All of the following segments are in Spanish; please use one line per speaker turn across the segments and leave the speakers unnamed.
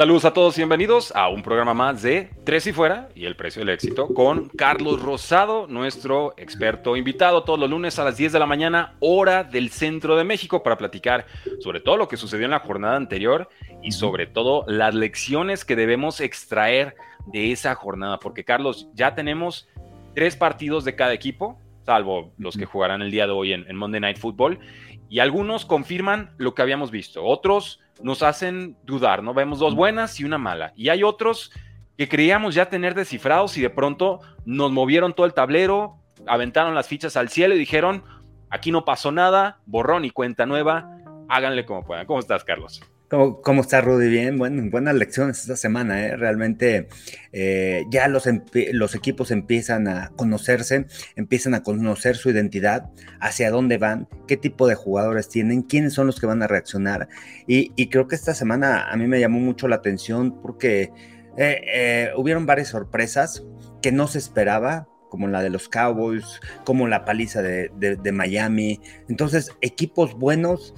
Saludos a todos y bienvenidos a un programa más de Tres y Fuera y el Precio del Éxito con Carlos Rosado, nuestro experto invitado todos los lunes a las 10 de la mañana, hora del centro de México, para platicar sobre todo lo que sucedió en la jornada anterior y sobre todo las lecciones que debemos extraer de esa jornada. Porque Carlos, ya tenemos tres partidos de cada equipo, salvo los que jugarán el día de hoy en, en Monday Night Football, y algunos confirman lo que habíamos visto, otros nos hacen dudar, ¿no? Vemos dos buenas y una mala. Y hay otros que creíamos ya tener descifrados y de pronto nos movieron todo el tablero, aventaron las fichas al cielo y dijeron, aquí no pasó nada, borrón y cuenta nueva, háganle como puedan. ¿Cómo estás, Carlos?
¿Cómo, ¿Cómo, está Rudy? Bien, buenas lecciones esta semana, ¿eh? realmente eh, ya los, los, equipos empiezan a conocerse, empiezan a conocer su identidad, hacia dónde van, qué tipo de jugadores tienen, quiénes son los que van a reaccionar. Y, creo que esta semana a mí me llamó mucho la atención porque eh, eh, hubieron varias sorpresas que no se esperaba, como la de los Cowboys, como la paliza de, de Miami. Entonces, equipos buenos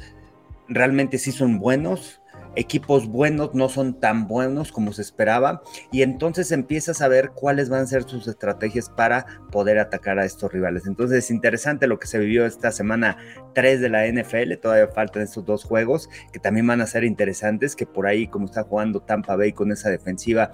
realmente sí son buenos, equipos buenos no son tan buenos como se esperaba y entonces empiezas a ver cuáles van a ser sus estrategias para poder atacar a estos rivales. Entonces es interesante lo que se vivió esta semana 3 de la NFL, todavía faltan estos dos juegos que también van a ser interesantes, que por ahí como está jugando Tampa Bay con esa defensiva,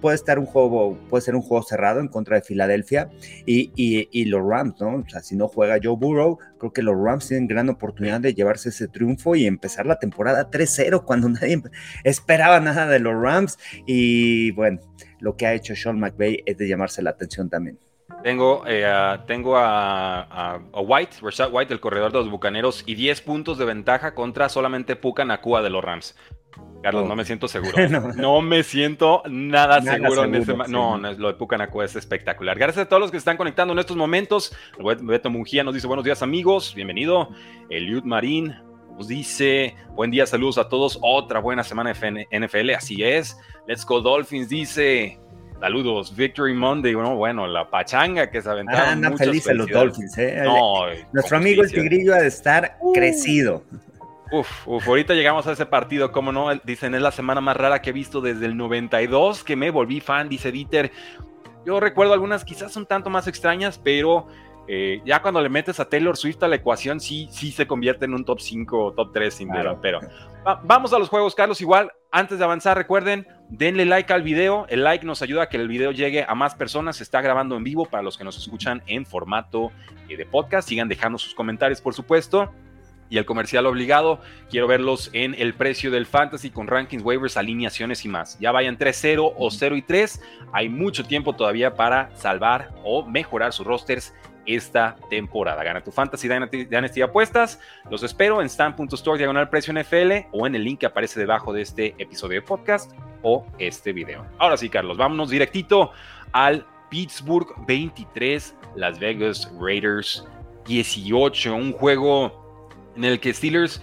puede estar un juego, puede ser un juego cerrado en contra de Filadelfia y, y, y los Rams, ¿no? O sea, si no juega Joe Burrow, creo que los Rams tienen gran oportunidad de llevarse ese triunfo y empezar la temporada 3-0 cuando nadie esperaba nada de los Rams. Y bueno, lo que ha hecho Sean McVay es de llamarse la atención también.
Tengo, eh, a, tengo a, a, a, White, Rashad White, el corredor de los Bucaneros, y 10 puntos de ventaja contra solamente Puka Nakua de los Rams. Carlos, oh. no me siento seguro. no. no. me siento nada, nada seguro, seguro, en ese. Sí. No, no, lo de Pucanaco es espectacular. Gracias a todos los que están conectando en estos momentos. Beto Mungía nos dice buenos días, amigos. Bienvenido. Eliud Marín nos dice buen día, saludos a todos. Otra buena semana de NFL, así es. Let's Go Dolphins dice. Saludos, Victory Monday. Bueno, bueno, la pachanga que se aventaron.
Ah, andan felices los Dolphins, ¿eh? No, Nuestro amigo el Tigrillo ha de estar uh. crecido.
Uf, uf, ahorita llegamos a ese partido, como no, dicen, es la semana más rara que he visto desde el 92, que me volví fan, dice Dieter. Yo recuerdo algunas quizás un tanto más extrañas, pero eh, ya cuando le metes a Taylor Swift a la ecuación, sí, sí se convierte en un top 5 o top 3 sin duda. Pero va, vamos a los juegos, Carlos. Igual, antes de avanzar, recuerden, denle like al video. El like nos ayuda a que el video llegue a más personas. Se está grabando en vivo para los que nos escuchan en formato eh, de podcast. Sigan dejando sus comentarios, por supuesto y el comercial obligado. Quiero verlos en el precio del fantasy con rankings, waivers, alineaciones y más. Ya vayan 3-0 o 0 y 3. Hay mucho tiempo todavía para salvar o mejorar sus rosters esta temporada. Gana tu Fantasy Dynasty apuestas. Los espero en stan.store diagonal precio NFL o en el link que aparece debajo de este episodio de podcast o este video. Ahora sí, Carlos, vámonos directito al Pittsburgh 23, Las Vegas Raiders 18. Un juego en el que Steelers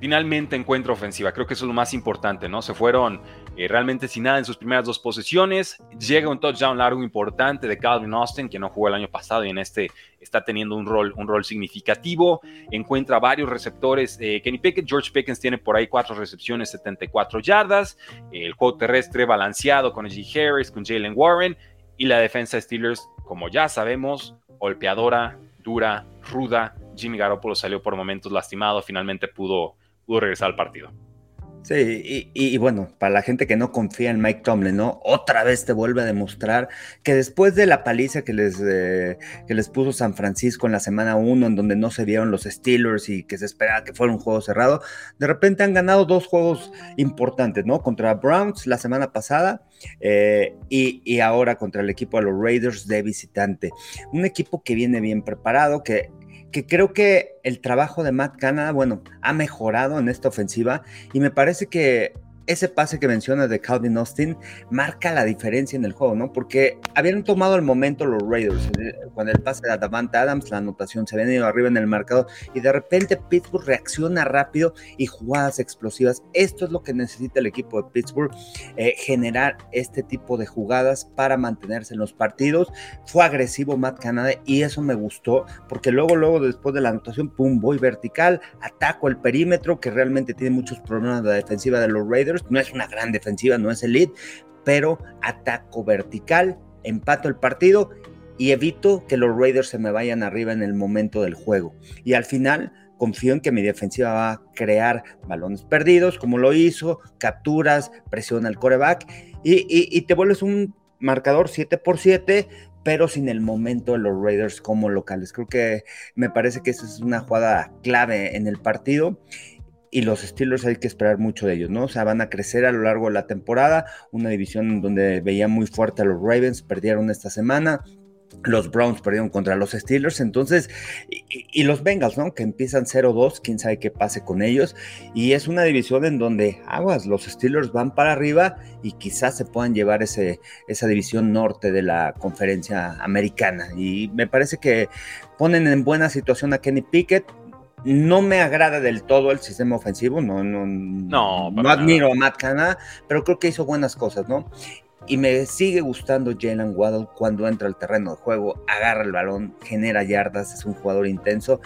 finalmente encuentra ofensiva. Creo que eso es lo más importante, ¿no? Se fueron eh, realmente sin nada en sus primeras dos posesiones. Llega un touchdown largo importante de Calvin Austin, que no jugó el año pasado y en este está teniendo un rol, un rol significativo. Encuentra varios receptores. Eh, Kenny Pickett, George Pickens tiene por ahí cuatro recepciones, 74 yardas. el juego terrestre balanceado con G. Harris, con Jalen Warren. Y la defensa de Steelers, como ya sabemos, golpeadora, dura, ruda. Jimmy Garoppolo salió por momentos lastimado, finalmente pudo, pudo regresar al partido.
Sí, y, bueno, para la gente que no confía en Mike Tomlin, ¿no? Otra vez te vuelve a demostrar que después de la paliza que les, eh, que les puso San Francisco en la semana 1, en donde no se vieron los Steelers y que se esperaba que fuera un juego cerrado, de repente han ganado dos juegos importantes, ¿no? Contra Browns la semana pasada eh, y ahora contra el equipo de los Raiders de visitante. Un equipo que viene bien preparado, que que creo que el trabajo de Matt Canada, bueno, ha mejorado en esta ofensiva y me parece que ese pase que mencionas de Calvin Austin marca la diferencia en el juego, ¿no? Porque habían tomado el momento los Raiders, cuando el pase de Davante Adams, la anotación se habían ido arriba en el marcador y de repente Pittsburgh reacciona rápido y jugadas explosivas. Esto es lo que necesita el equipo de Pittsburgh, eh, generar este tipo de jugadas para mantenerse en los partidos. Fue agresivo Matt Canada y eso me gustó porque luego, luego después de la anotación, pum, voy vertical, ataco el perímetro que realmente tiene muchos problemas de la defensiva de los Raiders no es una gran defensiva, no es elite, pero ataco vertical, empato el partido y evito que los Raiders se me vayan arriba en el momento del juego. Y al final confío en que mi defensiva va a crear balones perdidos, como lo hizo, capturas, presiona al coreback y, te vuelves un marcador 7 por 7, pero sin el momento de los Raiders como locales. Creo que me parece que esa es una jugada clave en el partido y los Steelers hay que esperar mucho de ellos, ¿no? O sea, van a crecer a lo largo de la temporada, una división donde veía muy fuerte a los Ravens, perdieron esta semana, los Browns perdieron contra los Steelers, entonces, y, los Bengals, ¿no? Que empiezan 0-2, quién sabe qué pase con ellos, y es una división en donde, aguas, los Steelers van para arriba y quizás se puedan llevar ese, esa división norte de la conferencia americana, y me parece que ponen en buena situación a Kenny Pickett, no me agrada del todo el sistema ofensivo, no, no, no, no admiro a Matt Canada, pero creo que hizo buenas cosas, ¿no? Y me sigue gustando Jalen Waddle cuando entra al terreno de juego, agarra el balón, genera yardas, es un jugador intenso.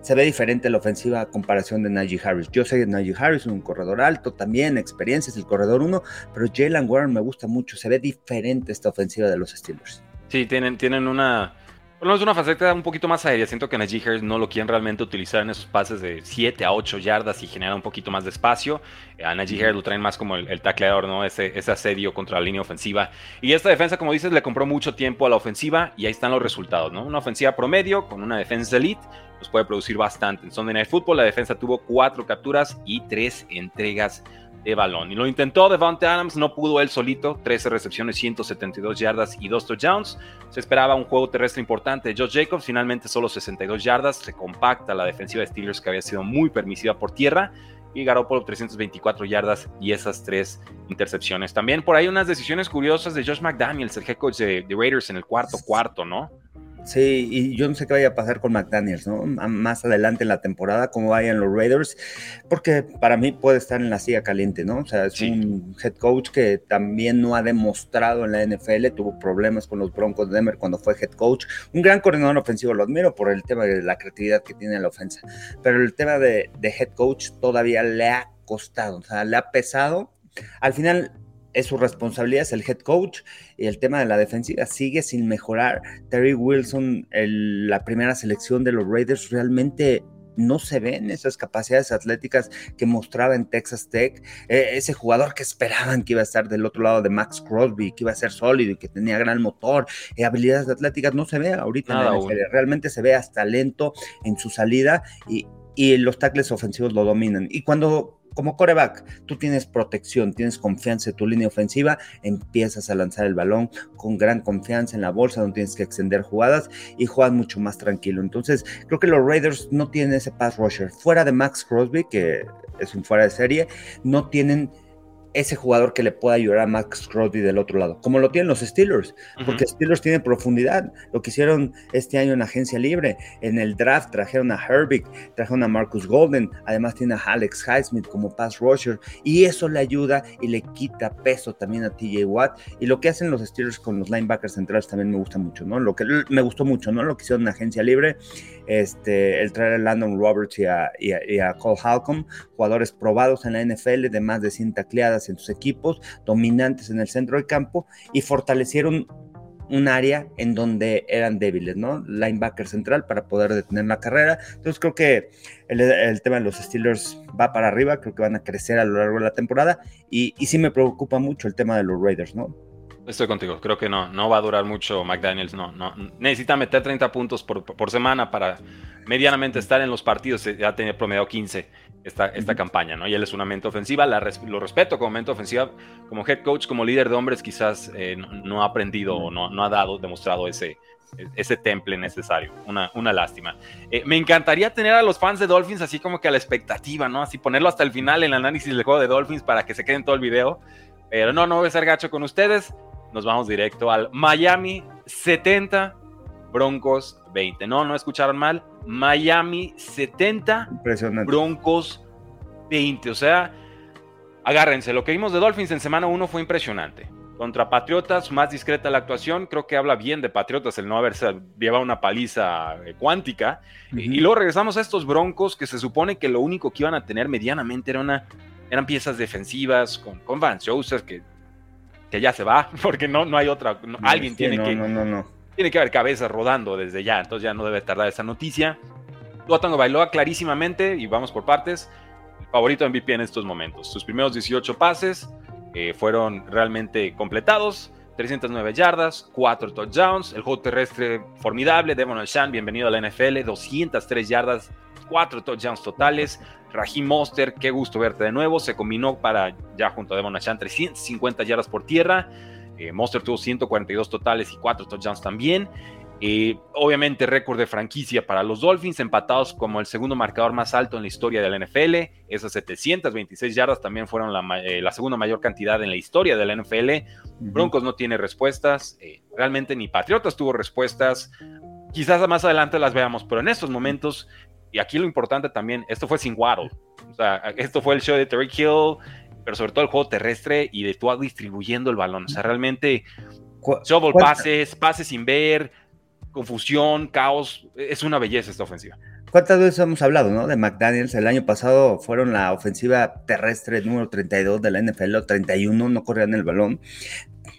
Se ve diferente la ofensiva a comparación de Najee Harris. Yo sé que Najee Harris es un corredor alto, también experiencia, es el corredor uno, pero Jalen Warren me gusta mucho. Se ve diferente esta ofensiva de los Steelers.
Sí, tienen, tienen una, bueno, es una faceta un poquito más aérea. Siento que Najee Harris no lo quieren realmente utilizar en esos pases de 7 a 8 yardas y genera un poquito más de espacio. Eh, a Najee Harris lo traen más como el, tacleador, ¿no? Ese, ese, asedio contra la línea ofensiva. Y esta defensa, como dices, le compró mucho tiempo a la ofensiva y ahí están los resultados, ¿no? Una ofensiva promedio con una defensa elite nos puede producir bastante. En Sunday Night Football la defensa tuvo 4 capturas y 3 entregas de balón. Y lo intentó Devante Adams, no pudo él solito, 13 recepciones, 172 yardas y 2 touchdowns. Se esperaba un juego terrestre importante de Josh Jacobs, finalmente solo 62 yardas, se compacta la defensiva de Steelers que había sido muy permisiva por tierra y por 324 yardas y esas tres intercepciones. También por ahí unas decisiones curiosas de Josh McDaniels, el head coach de, de Raiders en el cuarto cuarto, ¿no?
Sí, y yo no sé qué vaya a pasar con McDaniels, ¿no? Más adelante en la temporada, cómo vayan los Raiders, porque para mí puede estar en la silla caliente, ¿no? O sea, es un head coach que también no ha demostrado en la NFL, tuvo problemas con los Broncos de Denver cuando fue head coach. Un gran coordinador ofensivo, lo admiro por el tema de la creatividad que tiene en la ofensa, pero el tema de, de head coach todavía le ha costado, o sea, le ha pesado. Al final, es su responsabilidad, es el head coach y el tema de la defensiva sigue sin mejorar. Terry Wilson, la primera selección de los Raiders, realmente no se ven esas capacidades atléticas que mostraba en Texas Tech, e, ese jugador que esperaban que iba a estar del otro lado de Max Crosby, que iba a ser sólido y que tenía gran motor, y habilidades atléticas, no se ve ahorita en la NFL. realmente se ve hasta lento en su salida y, y los tackles ofensivos lo dominan. Y cuando como coreback, tú tienes protección, tienes confianza en tu línea ofensiva, empiezas a lanzar el balón con gran confianza en la bolsa, donde tienes que extender jugadas y juegas mucho más tranquilo. Entonces, creo que los Raiders no tienen ese pass rusher. Fuera de Max Crosby, que es un fuera de serie, no tienen ese jugador que le pueda ayudar a Max Crosby del otro lado, como lo tienen los Steelers, porque Steelers tienen profundidad, lo que hicieron este año en agencia libre, en el draft trajeron a Herbig, trajeron a Marcus Golden, además tiene a Alex Highsmith como pass rusher, y eso le ayuda y le quita peso también a TJ Watt, y lo que hacen los Steelers con los linebackers centrales también me gusta mucho, ¿no? Lo que me gustó mucho, ¿no? Lo que hicieron en agencia libre, este, el traer a Landon Roberts y a, Cole Halcom, jugadores probados en la NFL de más de 100 tacleadas en sus equipos, dominantes en el centro del campo y fortalecieron un área en donde eran débiles, ¿no? Linebacker central para poder detener la carrera. Entonces creo que el, tema de los Steelers va para arriba, creo que van a crecer a lo largo de la temporada y, y sí me preocupa mucho el tema de los Raiders, ¿no?
Estoy contigo, creo que no, no va a durar mucho McDaniels, no, no. Necesita meter 30 puntos por, por semana para medianamente estar en los partidos, ya tenía promediado 15 esta, esta campaña, ¿no? Y él es una mente ofensiva, la lo respeto como mente ofensiva, como head coach, como líder de hombres, quizás eh, no, ha aprendido o no, no ha dado, demostrado ese, ese temple necesario. Una, una lástima. Eh, me encantaría tener a los fans de Dolphins así como que a la expectativa, ¿no? Así ponerlo hasta el final en el análisis del juego de Dolphins para que se queden todo el video. Pero no, no voy a ser gacho con ustedes. Nos vamos directo al Miami 70, Broncos 20. No, no escucharon mal. Miami 70, Broncos 20. O sea, agárrense. Lo que vimos de Dolphins en semana 1 fue impresionante. Contra Patriotas, más discreta la actuación. Creo que habla bien de Patriotas el no haberse llevado una paliza eh, cuántica. y, luego regresamos a estos Broncos que se supone que lo único que iban a tener medianamente era una, eran piezas defensivas con, con Vance Joseph, que, que ya se va, porque no, no hay otra. alguien tiene que. Tiene que haber cabezas rodando desde ya, entonces ya no debe tardar esa noticia. Tuatango bailó clarísimamente y vamos por partes. El favorito MVP en estos momentos. Sus primeros 18 pases, eh, fueron realmente completados. 309 yardas, 4 touchdowns, el juego terrestre formidable, Devon Alshan, bienvenido a la NFL, 203 yardas, 4 touchdowns totales, Rahim Monster, qué gusto verte de nuevo, se combinó para ya junto a Devon Alshan 350 yardas por tierra, eh, Monster tuvo 142 totales y 4 touchdowns también, obviamente récord de franquicia para los Dolphins, empatados como el segundo marcador más alto en la historia de la NFL. Esas 726 yardas también fueron la, eh, segunda mayor cantidad en la historia de la NFL. Broncos no tiene respuestas, eh, realmente ni Patriotas tuvo respuestas. Quizás más adelante las veamos, pero en estos momentos, y aquí lo importante también, esto fue sin Waddle. O sea, esto fue el show de Terry Hill, pero sobre todo el juego terrestre y de tú distribuyendo el balón. O sea, realmente shovel pases, pases sin ver, confusión, caos. Es una belleza esta ofensiva.
¿Cuántas veces hemos hablado, no? De McDaniels. El año pasado fueron la ofensiva terrestre número 32 de la NFL, o 31, no corrían el balón,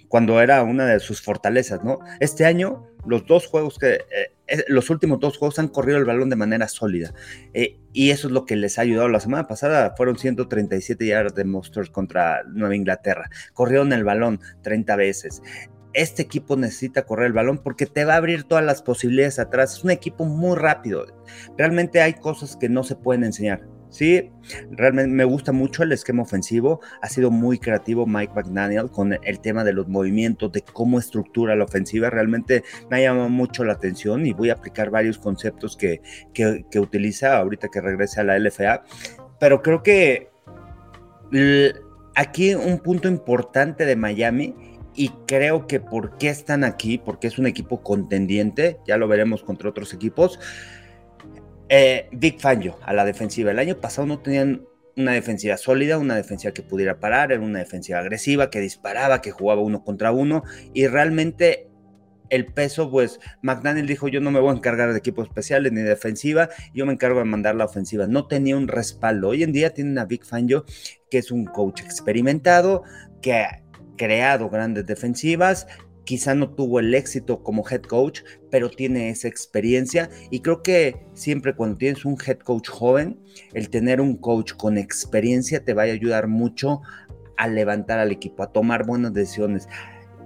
cuando era una de sus fortalezas, ¿no? Este año, los dos juegos que, eh, los últimos dos juegos han corrido el balón de manera sólida. Eh, y eso es lo que les ha ayudado. La semana pasada fueron 137 yardas de Monsters contra Nueva Inglaterra. Corrieron el balón 30 veces este equipo necesita correr el balón porque te va a abrir todas las posibilidades atrás. Es un equipo muy rápido. Realmente hay cosas que no se pueden enseñar. Sí, realmente me gusta mucho el esquema ofensivo. Ha sido muy creativo Mike McDaniel con el tema de los movimientos, de cómo estructura la ofensiva. Realmente me ha llamado mucho la atención y voy a aplicar varios conceptos que, que, que utiliza ahorita que regrese a la LFA. Pero creo que aquí un punto importante de Miami y creo que por qué están aquí, porque es un equipo contendiente, ya lo veremos contra otros equipos. Eh, Fangio a la defensiva. El año pasado no tenían una defensiva sólida, una defensiva que pudiera parar, era una defensiva agresiva, que disparaba, que jugaba uno contra uno y realmente el peso, pues McDaniel dijo, yo no me voy a encargar de equipos especiales ni de defensiva, yo me encargo de mandar la ofensiva. No tenía un respaldo. Hoy en día tienen a Big Fangio, que es un coach experimentado, que creado grandes defensivas, quizá no tuvo el éxito como head coach, pero tiene esa experiencia y creo que siempre cuando tienes un head coach joven, el tener un coach con experiencia te va a ayudar mucho a levantar al equipo, a tomar buenas decisiones.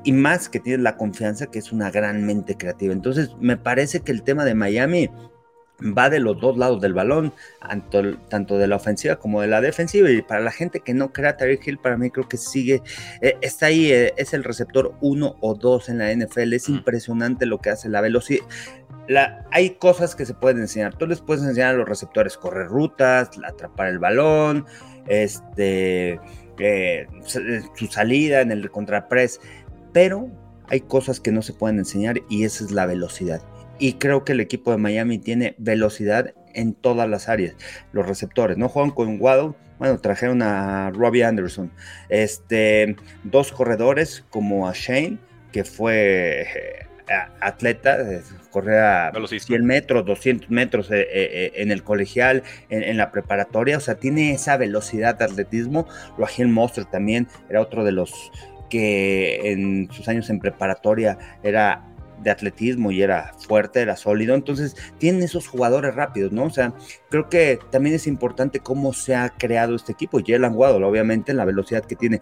Y más que tienes la confianza que es una gran mente creativa. Entonces, me parece que el tema de Miami va de los dos lados del balón, tanto, de la ofensiva como de la defensiva. Y para la gente que no crea Tyreek Hill, para mí creo que sigue, eh, está ahí, eh, es el receptor uno o dos en la NFL. Es mm. impresionante lo que hace la velocidad. hay cosas que se pueden enseñar. Tú les puedes enseñar a los receptores correr rutas, atrapar el balón, este, eh, su salida en el contrapress, pero hay cosas que no se pueden enseñar y esa es la velocidad y creo que el equipo de Miami tiene velocidad en todas las áreas. Los receptores, no juegan con Waddle, bueno, trajeron a Robbie Anderson, este, dos corredores como a Shane, que fue eh, atleta, eh, corría 100 metros, 200 metros eh, en el colegial, en, la preparatoria, o sea, tiene esa velocidad de atletismo. Raheem Monster también era otro de los que en sus años en preparatoria era de atletismo y era fuerte, era sólido. Entonces, tienen esos jugadores rápidos, ¿no? O sea, creo que también es importante cómo se ha creado este equipo. Jalen Waddle, obviamente, en la velocidad que tiene.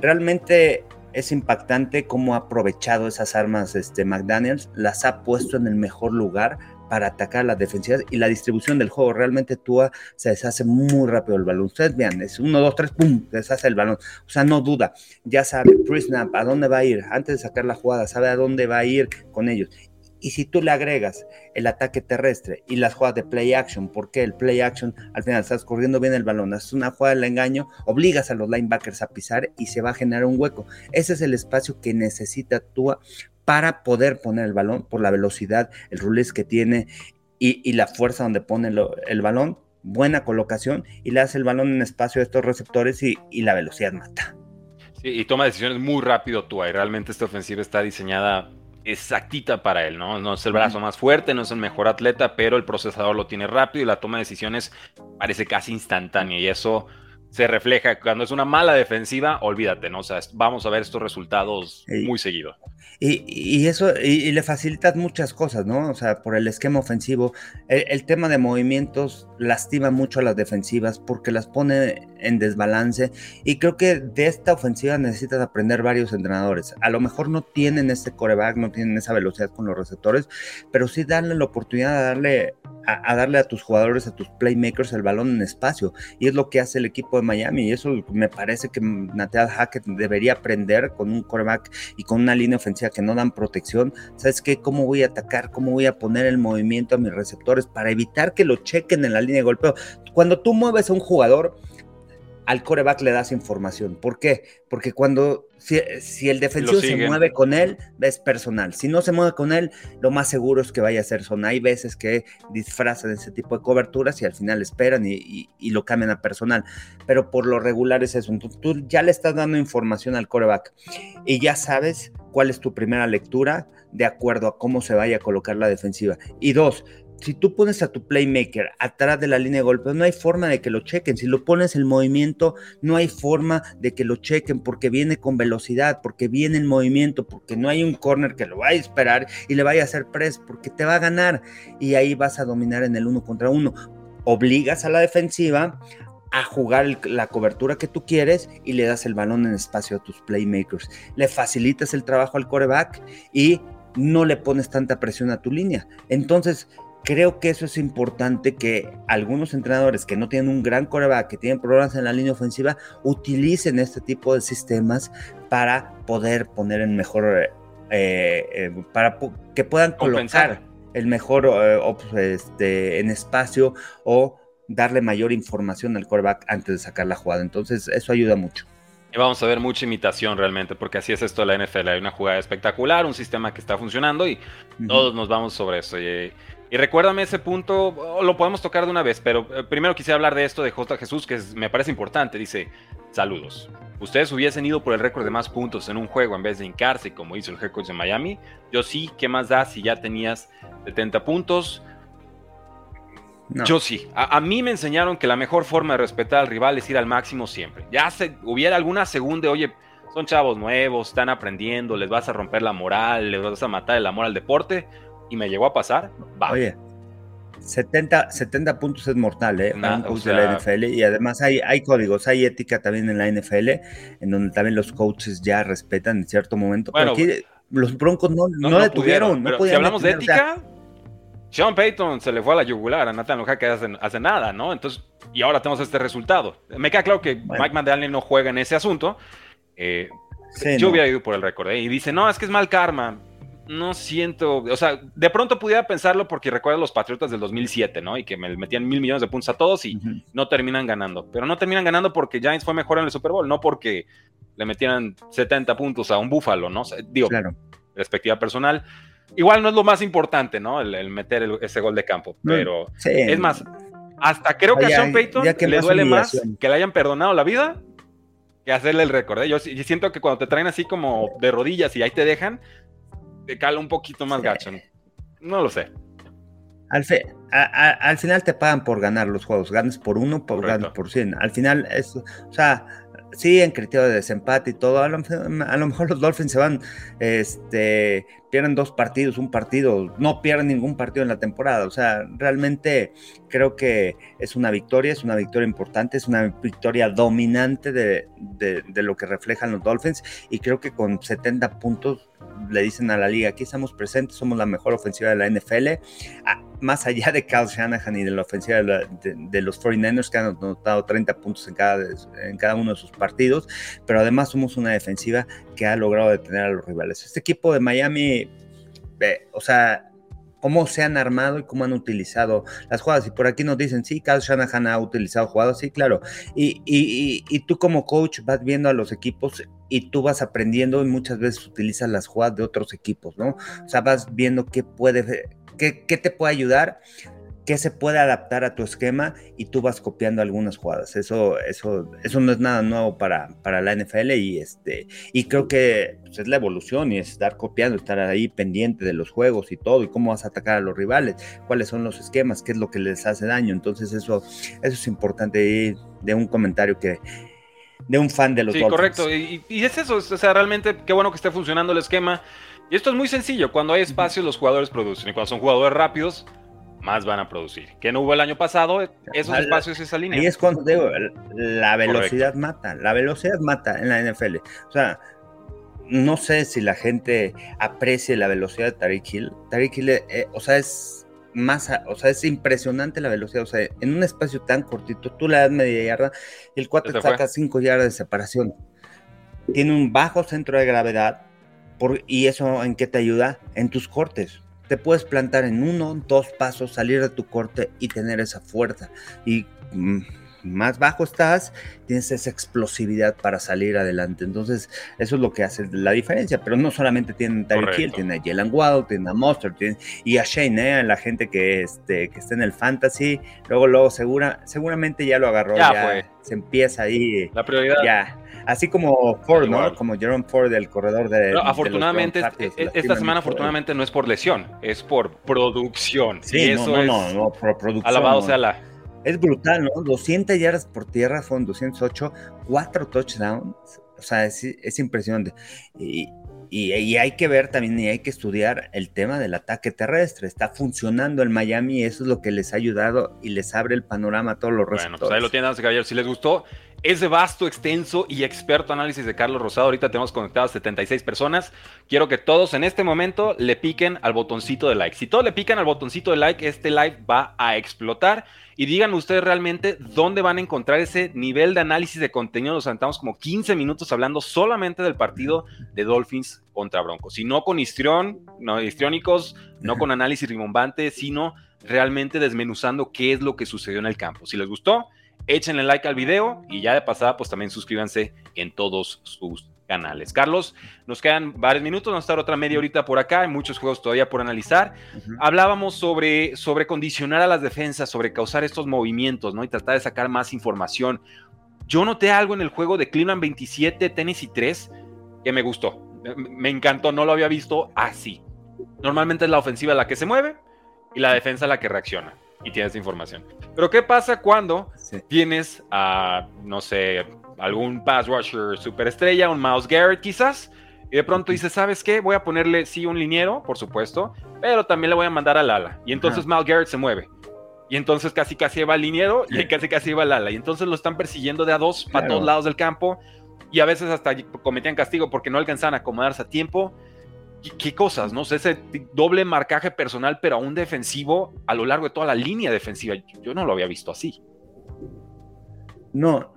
Realmente es impactante cómo ha aprovechado esas armas este, McDaniels, las ha puesto en el mejor lugar para atacar las defensivas y la distribución del juego. Realmente Tua se deshace muy rápido el balón. Ustedes vean, es uno, dos, tres, pum, deshace el balón. O sea, no duda, ya sabe, pre-snap, a dónde va a ir, antes de sacar la jugada, sabe a dónde va a ir con ellos. Y si tú le agregas el ataque terrestre y las jugadas de play action, porque el play action al final estás corriendo bien el balón, haces una jugada del engaño, obligas a los linebackers a pisar y se va a generar un hueco. Ese es el espacio que necesita Tua para poder poner el balón por la velocidad, el release que tiene y, la fuerza donde pone el balón. Buena colocación y le hace el balón en espacio a estos receptores y, y la velocidad mata.
Sí, y toma decisiones muy rápido Tua y realmente esta ofensiva está diseñada exactita para él, ¿no? No es el brazo más fuerte, no es el mejor atleta, pero el procesador lo tiene rápido y la toma de decisiones parece casi instantánea y eso se refleja cuando es una mala defensiva, olvídate, ¿no? O sea, vamos a ver estos resultados muy seguido.
Y, eso, y, le facilitas muchas cosas, ¿no? O sea, por el esquema ofensivo, el, tema de movimientos lastima mucho a las defensivas porque las pone en desbalance. Y creo que de esta ofensiva necesitas aprender varios entrenadores. A lo mejor no tienen ese coreback, no tienen esa velocidad con los receptores, pero sí darle la oportunidad de darle a, darle a tus jugadores, a tus playmakers el balón en espacio. Y es lo que hace el equipo Miami. Y eso me parece que Nathaniel Hackett debería aprender con un coreback y con una línea ofensiva que no dan protección. ¿Sabes qué? ¿Cómo voy a atacar? ¿Cómo voy a poner el movimiento a mis receptores para evitar que lo chequen en la línea de golpeo? Cuando tú mueves a un jugador, al coreback le das información. ¿Por qué? Porque cuando, si, el defensivo se mueve con él, es personal. Si no se mueve con él, lo más seguro es que vaya a ser zona. Hay veces que disfrazan ese tipo de coberturas y al final esperan y, lo cambian a personal. Pero por lo regular es eso. Entonces tú ya le estás dando información al coreback y ya sabes cuál es tu primera lectura de acuerdo a cómo se vaya a colocar la defensiva. Y dos, si tú pones a tu playmaker atrás de la línea de golpe, no hay forma de que lo chequen. Si lo pones en movimiento, no hay forma de que lo chequen porque viene con velocidad, porque viene en movimiento, porque no hay un corner que lo vaya a esperar y le vaya a hacer press, porque te va a ganar y ahí vas a dominar en el uno contra uno. Obligas a la defensiva a jugar la cobertura que tú quieres y le das el balón en espacio a tus playmakers. Le facilitas el trabajo al coreback y no le pones tanta presión a tu línea. Entonces, creo que eso es importante que algunos entrenadores que no tienen un gran coreback, que tienen problemas en la línea ofensiva, utilicen este tipo de sistemas para poder poner en mejor, eh, eh, para que puedan colocar el mejor eh, este, en espacio o darle mayor información al coreback antes de sacar la jugada. Entonces, eso ayuda mucho.
Y vamos a ver mucha imitación realmente, porque así es esto de la NFL. Hay una jugada espectacular, un sistema que está funcionando y todos nos vamos sobre eso. Y, y recuérdame ese punto, lo podemos tocar de una vez, pero eh, primero quisiera hablar de esto de J. Jesús, que me parece importante. Dice, saludos. Ustedes hubiesen ido por el récord de más puntos en un juego en vez de hincarse como hizo el head de Miami. Yo sí, ¿qué más da si ya tenías 70 puntos? Yo sí. A, mí me enseñaron que la mejor forma de respetar al rival es ir al máximo siempre. Ya se, hubiera alguna segunda, oye, son chavos nuevos, están aprendiendo, les vas a romper la moral, les vas a matar el amor al deporte y me llegó a pasar, va.
Oye, 70, 70 puntos es mortal, ¿eh? Nah, de la NFL. Y además hay, hay códigos, hay ética también en la NFL, en donde también los coaches ya respetan en cierto momento. Bueno, pero aquí los Broncos no, no, no detuvieron.
Pero si hablamos de ética, Sean Payton se le fue a la yugular a Nathan Hackett hace, hace nada, ¿no? Entonces, y ahora tenemos este resultado. Me queda claro que Mike McDaniel no juega en ese asunto. Eh, yo hubiera ido por el récord. ¿eh? Y dice, no, es que es mal karma no siento, o sea, de pronto pudiera pensarlo porque recuerdo los Patriotas del 2007, ¿no? Y que me metían mil millones de puntos a todos y no terminan ganando. Pero no terminan ganando porque Giants fue mejor en el Super Bowl, no porque le metieran 70 puntos a un Búfalo, ¿no? digo, perspectiva personal. Igual no es lo más importante, ¿no? El, meter ese gol de campo, pero es más, hasta creo que a Sean Payton le duele más que le hayan perdonado la vida que hacerle el récord. ¿eh? Yo, yo siento que cuando te traen así como de rodillas y ahí te dejan, te cala un poquito más gacho. No lo sé.
Al, final te pagan por ganar los juegos. Ganas por uno, por ganas por cien. Al final, es, o sea, sí, en criterio de desempate y todo, a lo, mejor los Dolphins se van, este, pierden dos partidos, un partido, no pierden ningún partido en la temporada. O sea, realmente creo que es una victoria, es una victoria importante, es una victoria dominante de, de lo que reflejan los Dolphins y creo que con 70 puntos le dicen a la liga, aquí estamos presentes, somos la mejor ofensiva de la NFL, ah, más allá de Kyle Shanahan y de la ofensiva de, los 49ers que han anotado 30 puntos en cada, en cada uno de sus partidos, pero además somos una defensiva que ha logrado detener a los rivales. Este equipo de Miami, o sea, cómo se han armado y cómo han utilizado las jugadas. Y por aquí nos dicen, sí, Kyle Shanahan ha utilizado jugadas, sí, claro. Y, y, y, tú como coach vas viendo a los equipos y tú vas aprendiendo y muchas veces utilizas las jugadas de otros equipos, ¿no? O sea, vas viendo qué puede, qué, qué te puede ayudar qué se puede adaptar a tu esquema y tú vas copiando algunas jugadas. Eso, eso, eso no es nada nuevo para, para la NFL y, este, y creo que pues, es la evolución y es estar copiando, estar ahí pendiente de los juegos y todo y cómo vas a atacar a los rivales, cuáles son los esquemas, qué es lo que les hace daño. Entonces eso, eso es importante de un comentario que, de un fan de los
Sí, correcto. Y, y, es eso, o sea, realmente qué bueno que esté funcionando el esquema. Y esto es muy sencillo, cuando hay espacios los jugadores producen y cuando son jugadores rápidos, más van a producir. Que no hubo el año pasado, esos espacios, esa línea.
Ahí es cuando digo, la velocidad mata, la velocidad mata en la NFL. O sea, no sé si la gente aprecie la velocidad de Tariq Hill. Tariq Hill, eh, o sea, es más, o sea, es impresionante la velocidad. O sea, en un espacio tan cortito, tú le das media yarda y el 4 saca 5 yardas de separación. Tiene un bajo centro de gravedad. Por, ¿Y eso en qué te ayuda? En tus cortes te puedes plantar en uno, dos pasos, salir de tu corte y tener esa fuerza. Y mm, más bajo estás, tienes esa explosividad para salir adelante. Entonces, eso es lo que hace la diferencia. Pero no solamente tienen Tyreek Hill, tiene a Jalen Waddle, tiene a Monster, tiene, y a Shane, ¿eh? la gente que, este, que está en el fantasy. Luego, luego, segura, seguramente ya lo agarró. Ya, se empieza ahí.
La prioridad.
Ya Así como Ford, ¿no? Como Jerome Ford, el corredor de.
afortunadamente, esta semana, afortunadamente, no es por lesión, es por producción.
Sí, y eso no, no, no, por producción.
Alabado sea la.
Es brutal, ¿no? 200 yardas por tierra, fueron 208, cuatro touchdowns. O sea, es, es impresionante. Y, y, hay que ver también y hay que estudiar el tema del ataque terrestre. Está funcionando en Miami y eso es lo que les ha ayudado y les abre el panorama a todos los
bueno, Pues ahí lo tienen, caballero. Si les gustó ese vasto, extenso y experto análisis de Carlos Rosado, ahorita tenemos conectadas 76 personas. Quiero que todos en este momento le piquen al botoncito de like. Si todos le pican al botoncito de like, este live va a explotar y digan ustedes realmente dónde van a encontrar ese nivel de análisis de contenido. Nos sentamos como 15 minutos hablando solamente del partido de Dolphins contra Broncos. Y no con histrión, no histriónicos, no con análisis rimbombante, sino realmente desmenuzando qué es lo que sucedió en el campo. Si les gustó, échenle like al video y ya de pasada, pues también suscríbanse en todos sus canales. Carlos, nos quedan varios minutos, vamos a estar otra media horita por acá, hay muchos juegos todavía por analizar. Hablábamos sobre, sobre condicionar a las defensas, sobre causar estos movimientos, ¿no? Y tratar de sacar más información. Yo noté algo en el juego de Cleveland 27, Tennessee 3, que me gustó. Me encantó, no lo había visto así. Normalmente es la ofensiva la que se mueve y la defensa la que reacciona y tienes información. Pero ¿qué pasa cuando tienes a, no sé, algún pass rusher superestrella, un Miles Garrett quizás, y de pronto dices, ¿sabes qué? Voy a ponerle, sí, un liniero, por supuesto, pero también le voy a mandar al ala. Y entonces Miles Garrett se mueve. Y entonces casi casi va al liniero y casi casi va al ala. Y entonces lo están persiguiendo de a dos para todos lados del campo. Y a veces hasta cometían castigo porque no alcanzaban a acomodarse a tiempo. ¿Qué, cosas, no? ese doble marcaje personal, pero a un defensivo a lo largo de toda la línea defensiva. Yo no lo había visto así.
No,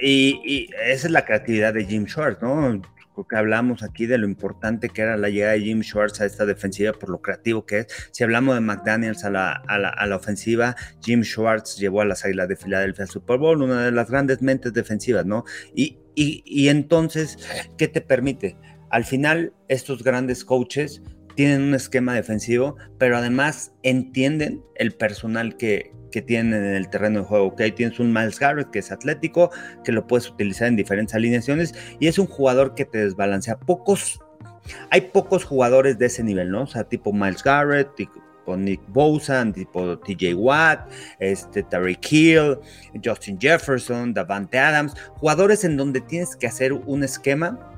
y, esa es la creatividad de Jim Schwartz, ¿no? Porque hablamos aquí de lo importante que era la llegada de Jim Schwartz a esta defensiva, por lo creativo que es. Si hablamos de McDaniels a la, a la, ofensiva, Jim Schwartz llevó a las Águilas de Filadelfia al Super Bowl, una de las grandes mentes defensivas, ¿no? Y, y, y entonces, ¿qué te permite? Al final, estos grandes coaches tienen un esquema defensivo, pero además entienden el personal que, que tienen en el terreno de juego. Que tienes un Miles Garrett que es atlético, que lo puedes utilizar en diferentes alineaciones y es un jugador que te desbalancea. Pocos, hay pocos jugadores de ese nivel, ¿no? O sea, tipo Miles Garrett, tipo Nick Bosa, tipo TJ Watt, este, Tariq Hill, Justin Jefferson, Davante Adams, jugadores en donde tienes que hacer un esquema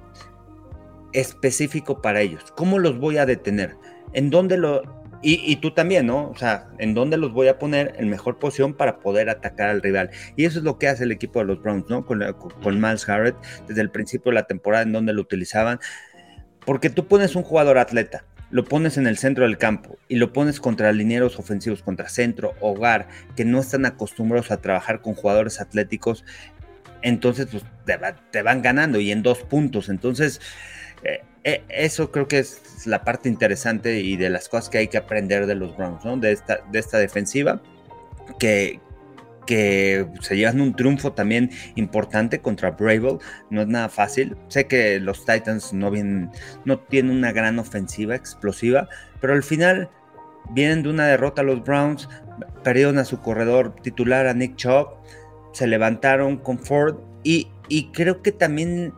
específico para ellos. ¿Cómo los voy a detener? ¿En dónde lo, y, tú también, ¿no? O sea, ¿en dónde los voy a poner en mejor posición para poder atacar al rival? Y eso es lo que hace el equipo de los Browns, ¿no? Con, con, Miles Garrett, desde el principio de la temporada en donde lo utilizaban. Porque tú pones un jugador atleta, lo pones en el centro del campo y lo pones contra linieros ofensivos, contra centro, hogar, que no están acostumbrados a trabajar con jugadores atléticos, entonces pues, te, van ganando y en dos puntos. Entonces, eh, eh, eso creo que es la parte interesante y de las cosas que hay que aprender de los Browns, ¿no? De esta, de esta defensiva, que, que se llevan un triunfo también importante contra Bravel. No es nada fácil. Sé que los Titans no, vienen, no tienen una gran ofensiva explosiva, pero al final vienen de una derrota los Browns, perdieron a su corredor titular, a Nick Chubb, se levantaron con Ford y, y creo que también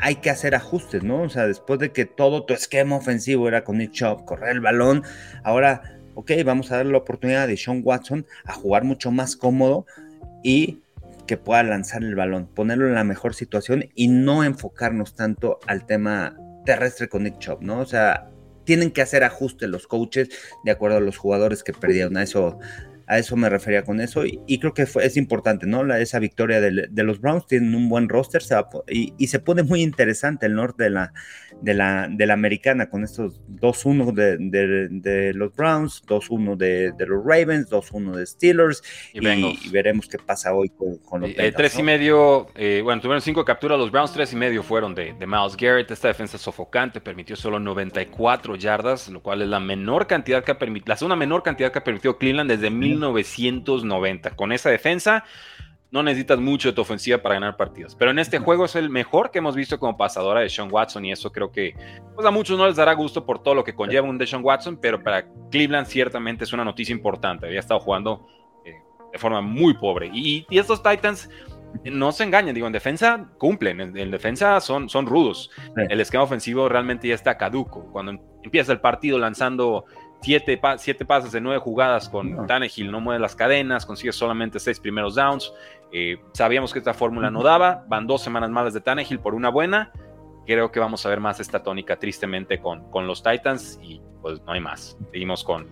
hay que hacer ajustes, ¿no? O sea, después de que todo tu esquema ofensivo era con Nick Chubb, correr el balón, ahora, ok, vamos a darle la oportunidad de Sean Watson a jugar mucho más cómodo y que pueda lanzar el balón, ponerlo en la mejor situación y no enfocarnos tanto al tema terrestre con Nick Chubb, ¿no? O sea, tienen que hacer ajustes los coaches de acuerdo a los jugadores que perdieron. Eso a eso me refería con eso y, creo que es importante, ¿no? La, esa victoria de, los Browns tienen un buen roster y, se pone muy interesante el norte de la, de la, de la americana con estos 2-1 de, los Browns, 2-1 de, los Ravens, 2-1 de Steelers y, veremos qué pasa hoy con, los
eh, Tres y medio, eh, bueno, tuvieron cinco capturas los Browns, tres y medio fueron de, Miles Garrett. Esta defensa sofocante permitió solo 94 yardas, lo cual es la menor cantidad que ha permitido, la segunda menor cantidad que ha permitido Cleveland desde 1990. Con esa defensa no necesitas mucho de tu ofensiva para ganar partidos. Pero en este juego es el mejor que hemos visto como pasadora de Sean Watson y eso creo que pues a muchos no les dará gusto por todo lo que conlleva un de Sean Watson, pero para Cleveland ciertamente es una noticia importante. Había estado jugando eh, de forma muy pobre. Y, estos Titans no se engañen, digo, en defensa cumplen, en, defensa son, son rudos. El esquema ofensivo realmente ya está caduco. Cuando empieza el partido lanzando siete, pases de nueve jugadas con no. Tannehill, no mueve las cadenas, consigue solamente seis primeros downs. Eh, sabíamos que esta fórmula no daba, van dos semanas malas de Tannehill por una buena. Creo que vamos a ver más esta tónica tristemente con, con los Titans y pues no hay más. Seguimos con...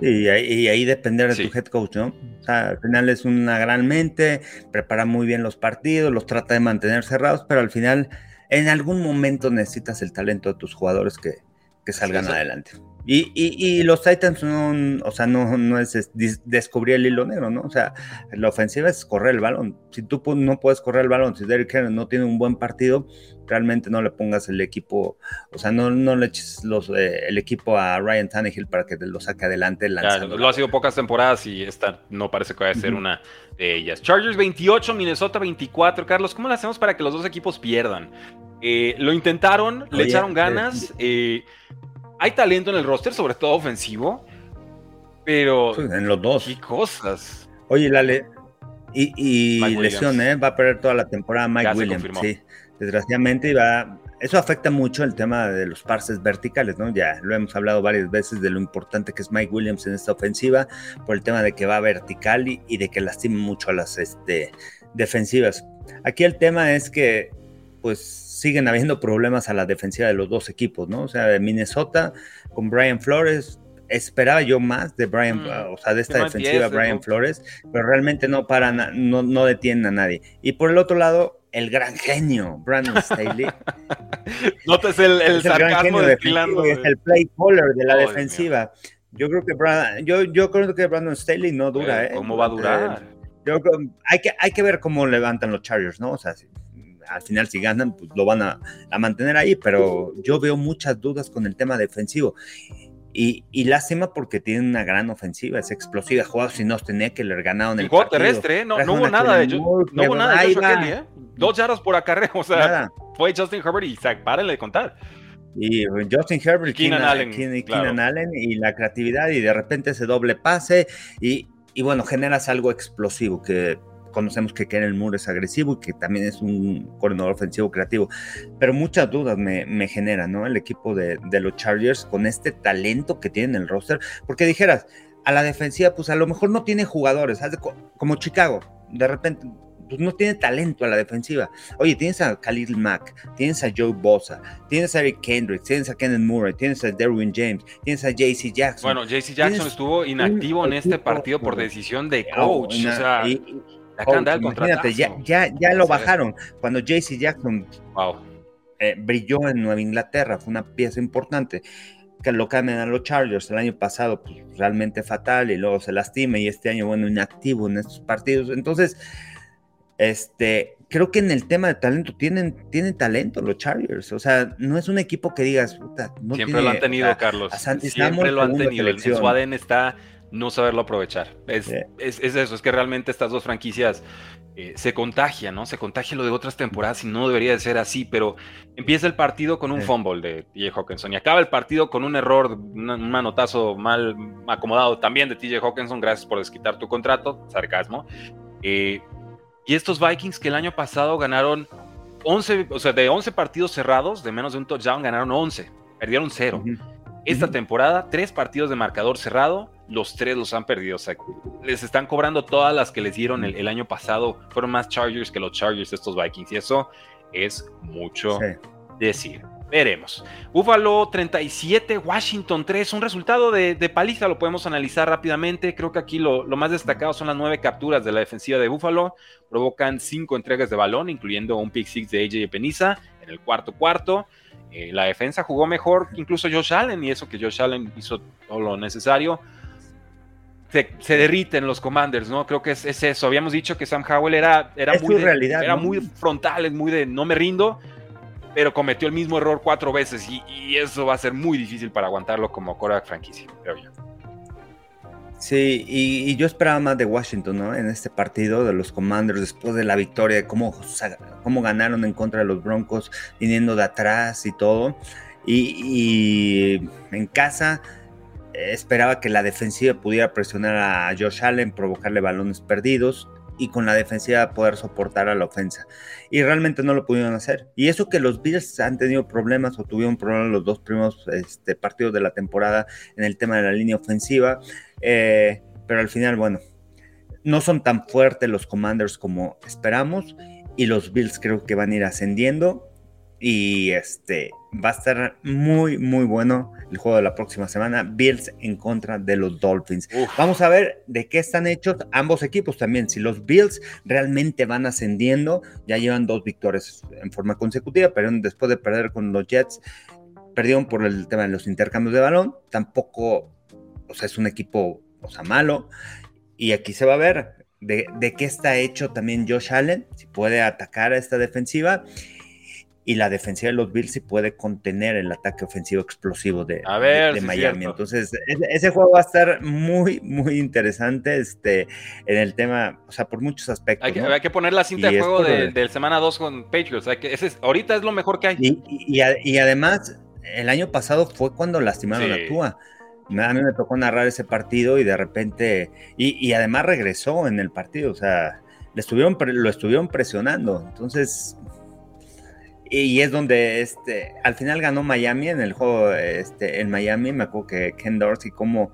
Y ahí, ahí depender de tu head coach, ¿no? O sea, al final es una gran mente, prepara muy bien los partidos, los trata de mantener cerrados, pero al final en algún momento necesitas el talento de tus jugadores que, que salgan adelante. Y, y, los Titans no, o sea, no, no es, descubrir el hilo negro, ¿no? O sea, la ofensiva es correr el balón. Si tú no puedes correr el balón, si Derrick Henry no tiene un buen partido, realmente no le pongas el equipo, o sea, no, no le eches los, eh, el equipo a Ryan Tannehill para que lo saque adelante.
Claro, lo ha sido pocas temporadas y esta no parece que vaya a ser una de ellas. Chargers 28, Minnesota 24. Carlos, ¿cómo lo hacemos para que los dos equipos pierdan? Eh, lo intentaron, le echaron ganas. Eh, hay talento en el roster, sobre todo ofensivo, pero.
En los dos.
¿Qué cosas?
Oye, Lale. Y, y lesión, ¿eh? Va a perder toda la temporada Mike Williams. Sí, desgraciadamente va. Eso afecta mucho el tema de los parses verticales, ¿no? Ya lo hemos hablado varias veces de lo importante que es Mike Williams en esta ofensiva, por el tema de que va vertical y, y de que lastima mucho a las este, defensivas. Aquí el tema es que, pues, siguen habiendo problemas a la defensiva de los dos equipos, ¿no? O sea, de Minnesota con Brian Flores, esperaba yo más de Brian, mm. o sea, de esta defensiva Brian Flores, pero realmente no para, no, no detienen a nadie. Y por el otro lado, el gran genio, Brandon Staley.
Notas el, el, sarcasmo
de Es el play caller de la defensiva. Yo creo que Brandon, yo, yo creo que Brandon Staley no dura, ¿eh?
¿Cómo va a durar?
yo, hay, que, hay que ver cómo levantan los Chargers, ¿no? O sea, al final si ganan, pues lo van a, mantener ahí, pero yo veo muchas dudas con el tema defensivo. Y, y, lástima porque tiene una gran ofensiva, es explosiva. Jugado si no tenía que le ganado en el,
juego terrestre, ¿eh? no, no, hubo nada de, no hubo nada de Kelly, ¿eh? Dos yardas por acarreo, o sea, fue Justin Herbert y Zach, párenle de contar.
Y Justin Herbert, Keenan, Allen, Keenan Allen y la creatividad y de repente ese doble pase y, y bueno, generas algo explosivo que conocemos que Kenneth Moore es agresivo y que también es un coordinador ofensivo creativo, pero muchas dudas me, me genera, ¿no? El equipo de, de, los Chargers con este talento que tiene en el roster, porque dijeras, a la defensiva, pues a lo mejor no tiene jugadores, como Chicago, de repente pues no tiene talento a la defensiva. Oye, tienes a Khalil Mack, tienes a Joe Bosa, tienes a Eric Kendricks, tienes a Kenneth Murray, tienes a Derwin James, tienes a JC Jackson.
Bueno, JC Jackson estuvo inactivo en este partido por decisión de coach. o sea,
imagínate, ya, ya, ya lo bajaron. Cuando JC Jackson eh, brilló en Nueva Inglaterra, fue una pieza importante que lo cambian a los Chargers el año pasado, pues realmente fatal, y luego se lastima, y este año, bueno, inactivo en estos partidos. Entonces, este, creo que en el tema de talento tienen, tienen talento los Chargers. O sea, no es un equipo que digas, puta,
no Siempre lo han tenido, Carlos. Siempre lo han tenido. En su ADN está no saberlo aprovechar. Es, es, eso, es que realmente estas dos franquicias eh, se contagian, ¿no? Se contagia lo de otras temporadas y no debería de ser así, pero empieza el partido con un fumble de TJ Hawkinson y acaba el partido con un error, un manotazo mal acomodado también de TJ Hawkinson, gracias por desquitar tu contrato, sarcasmo. Eh, y estos Vikings que el año pasado ganaron 11, o sea, de 11 partidos cerrados, de menos de un touchdown, ganaron 11, perdieron 0. Esta temporada, tres partidos de marcador cerrado, los tres los han perdido. O sea, les están cobrando todas las que les dieron el, año pasado. Fueron más Chargers que los Chargers estos Vikings. Y eso es mucho decir. Veremos. Buffalo 37, Washington 3. Un resultado de, paliza, lo podemos analizar rápidamente. Creo que aquí lo, más destacado son las nueve capturas de la defensiva de Buffalo. Provocan cinco entregas de balón, incluyendo un pick six de AJ Peniza en el cuarto cuarto. Eh, la defensa jugó mejor que incluso Josh Allen, y eso que Josh Allen hizo todo lo necesario. Se, derriten los commanders, ¿no? Creo que es, eso. Habíamos dicho que Sam Howell era, era, muy, era muy frontal, es muy de no me rindo pero cometió el mismo error cuatro veces y, eso va a ser muy difícil para aguantarlo como quarterback franquicia, creo yo.
Sí, y, yo esperaba más de Washington, ¿no? En este partido de los Commanders, después de la victoria, cómo, cómo ganaron en contra de los Broncos, viniendo de atrás y todo. Y, y en casa esperaba que la defensiva pudiera presionar a Josh Allen, provocarle balones perdidos y con la defensiva poder soportar a la ofensa. Y realmente no lo pudieron hacer. Y eso que los Bills han tenido problemas o tuvieron problemas los dos primeros este, partidos de la temporada en el tema de la línea ofensiva. Eh, pero al final, bueno, no son tan fuertes los Commanders como esperamos. Y los Bills creo que van a ir ascendiendo. Y este va a estar muy, muy bueno el juego de la próxima semana. Bills en contra de los Dolphins. Vamos a ver de qué están hechos ambos equipos también. Si los Bills realmente van ascendiendo, ya llevan dos victorias en forma consecutiva, pero después de perder con los Jets, perdieron por el tema de los intercambios de balón. Tampoco, o sea, es un equipo, o sea, malo. Y aquí se va a ver de, de qué está hecho también Josh Allen, si puede atacar a esta defensiva y la defensiva de los Bills sí puede contener el ataque ofensivo explosivo de, Miami. Entonces, ese, juego va a estar muy, muy interesante este, en el tema, o sea, por muchos aspectos.
Hay que, poner la cinta de juego del semana 2 con Patriots. que ahorita es lo mejor que hay.
Y, y, además, el año pasado fue cuando lastimaron a Tua. A mí me tocó narrar ese partido y de repente, y, además regresó en el partido, o sea, le estuvieron, lo estuvieron presionando. Entonces, y es donde este, al final ganó Miami en el juego este, en Miami. Me acuerdo que Ken Dorsey, como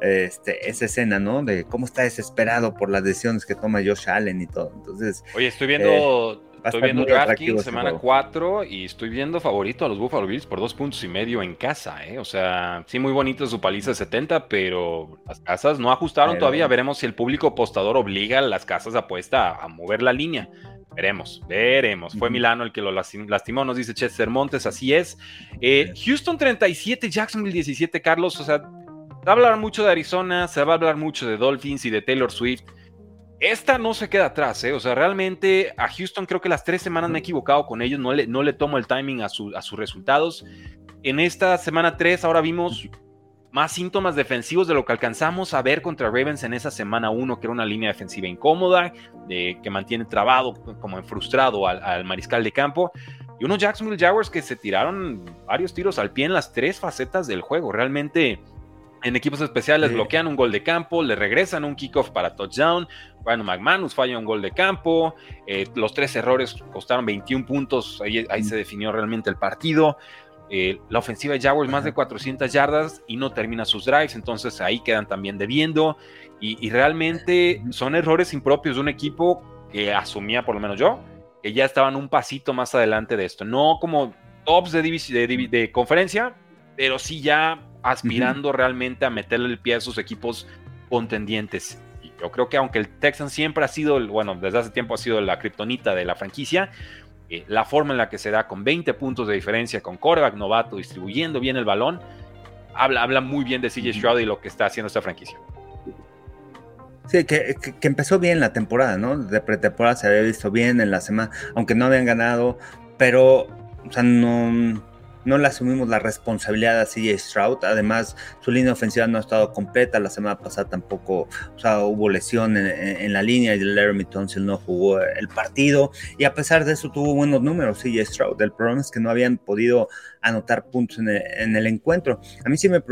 este, esa escena, ¿no? De cómo está desesperado por las decisiones que toma Josh Allen y todo. Entonces.
Oye, estoy viendo. Eh, estoy viendo DraftKings semana 4 y estoy viendo favorito a los Buffalo Bills por dos puntos y medio en casa, ¿eh? O sea, sí, muy bonito su paliza 70, pero las casas no ajustaron todavía. Veremos si el público apostador obliga a las casas de apuesta a mover la línea. Veremos, veremos. Fue Milano el que lo lastimó, nos dice Chester Montes, así es. Eh, Houston 37, Jacksonville 17, Carlos. O sea, va a hablar mucho de Arizona, se va a hablar mucho de Dolphins y de Taylor Swift. Esta no se queda atrás, ¿eh? O sea, realmente a Houston creo que las tres semanas me he equivocado con ellos, no le, no le tomo el timing a, a sus resultados. En esta semana 3 ahora vimos más síntomas defensivos de lo que alcanzamos a ver contra Ravens en esa semana 1, que era una línea defensiva incómoda, que mantiene trabado, como frustrado al, mariscal de campo. Y unos Jacksonville Jaguars que se tiraron varios tiros al pie en las tres facetas del juego. Realmente En equipos especiales bloquean un gol de campo, le regresan un kickoff para touchdown. Bueno, McManus falla un gol de campo. Eh, los tres errores costaron 21 puntos. Ahí, se definió realmente el partido. Eh, la ofensiva de Jaguars más de 400 yardas y no termina sus drives. Entonces ahí quedan también debiendo. Y, y realmente son errores impropios de un equipo que asumía, por lo menos yo, que ya estaban un pasito más adelante de esto. No como tops de, de, conferencia, pero sí ya aspirando realmente a meterle el pie a sus equipos contendientes. Y yo creo que aunque el Texan siempre ha sido, bueno, desde hace tiempo ha sido la kriptonita de la franquicia, eh, la forma en la que se da con 20 puntos de diferencia, con coreback novato, distribuyendo bien el balón, habla, habla muy bien de CJ Stroud y lo que está haciendo esta franquicia.
Sí, que, empezó bien la temporada, ¿no? De pretemporada se había visto bien en la semana, aunque no habían ganado, pero, o sea, no, no le asumimos la responsabilidad a CJ Stroud. Además, su línea ofensiva no ha estado completa. La semana pasada tampoco, o sea, hubo lesión en, la línea y Laramie Tonsil no jugó el partido. Y a pesar de eso, tuvo buenos números CJ Stroud. El problema es que no habían podido anotar puntos en el, encuentro. A mí sí me,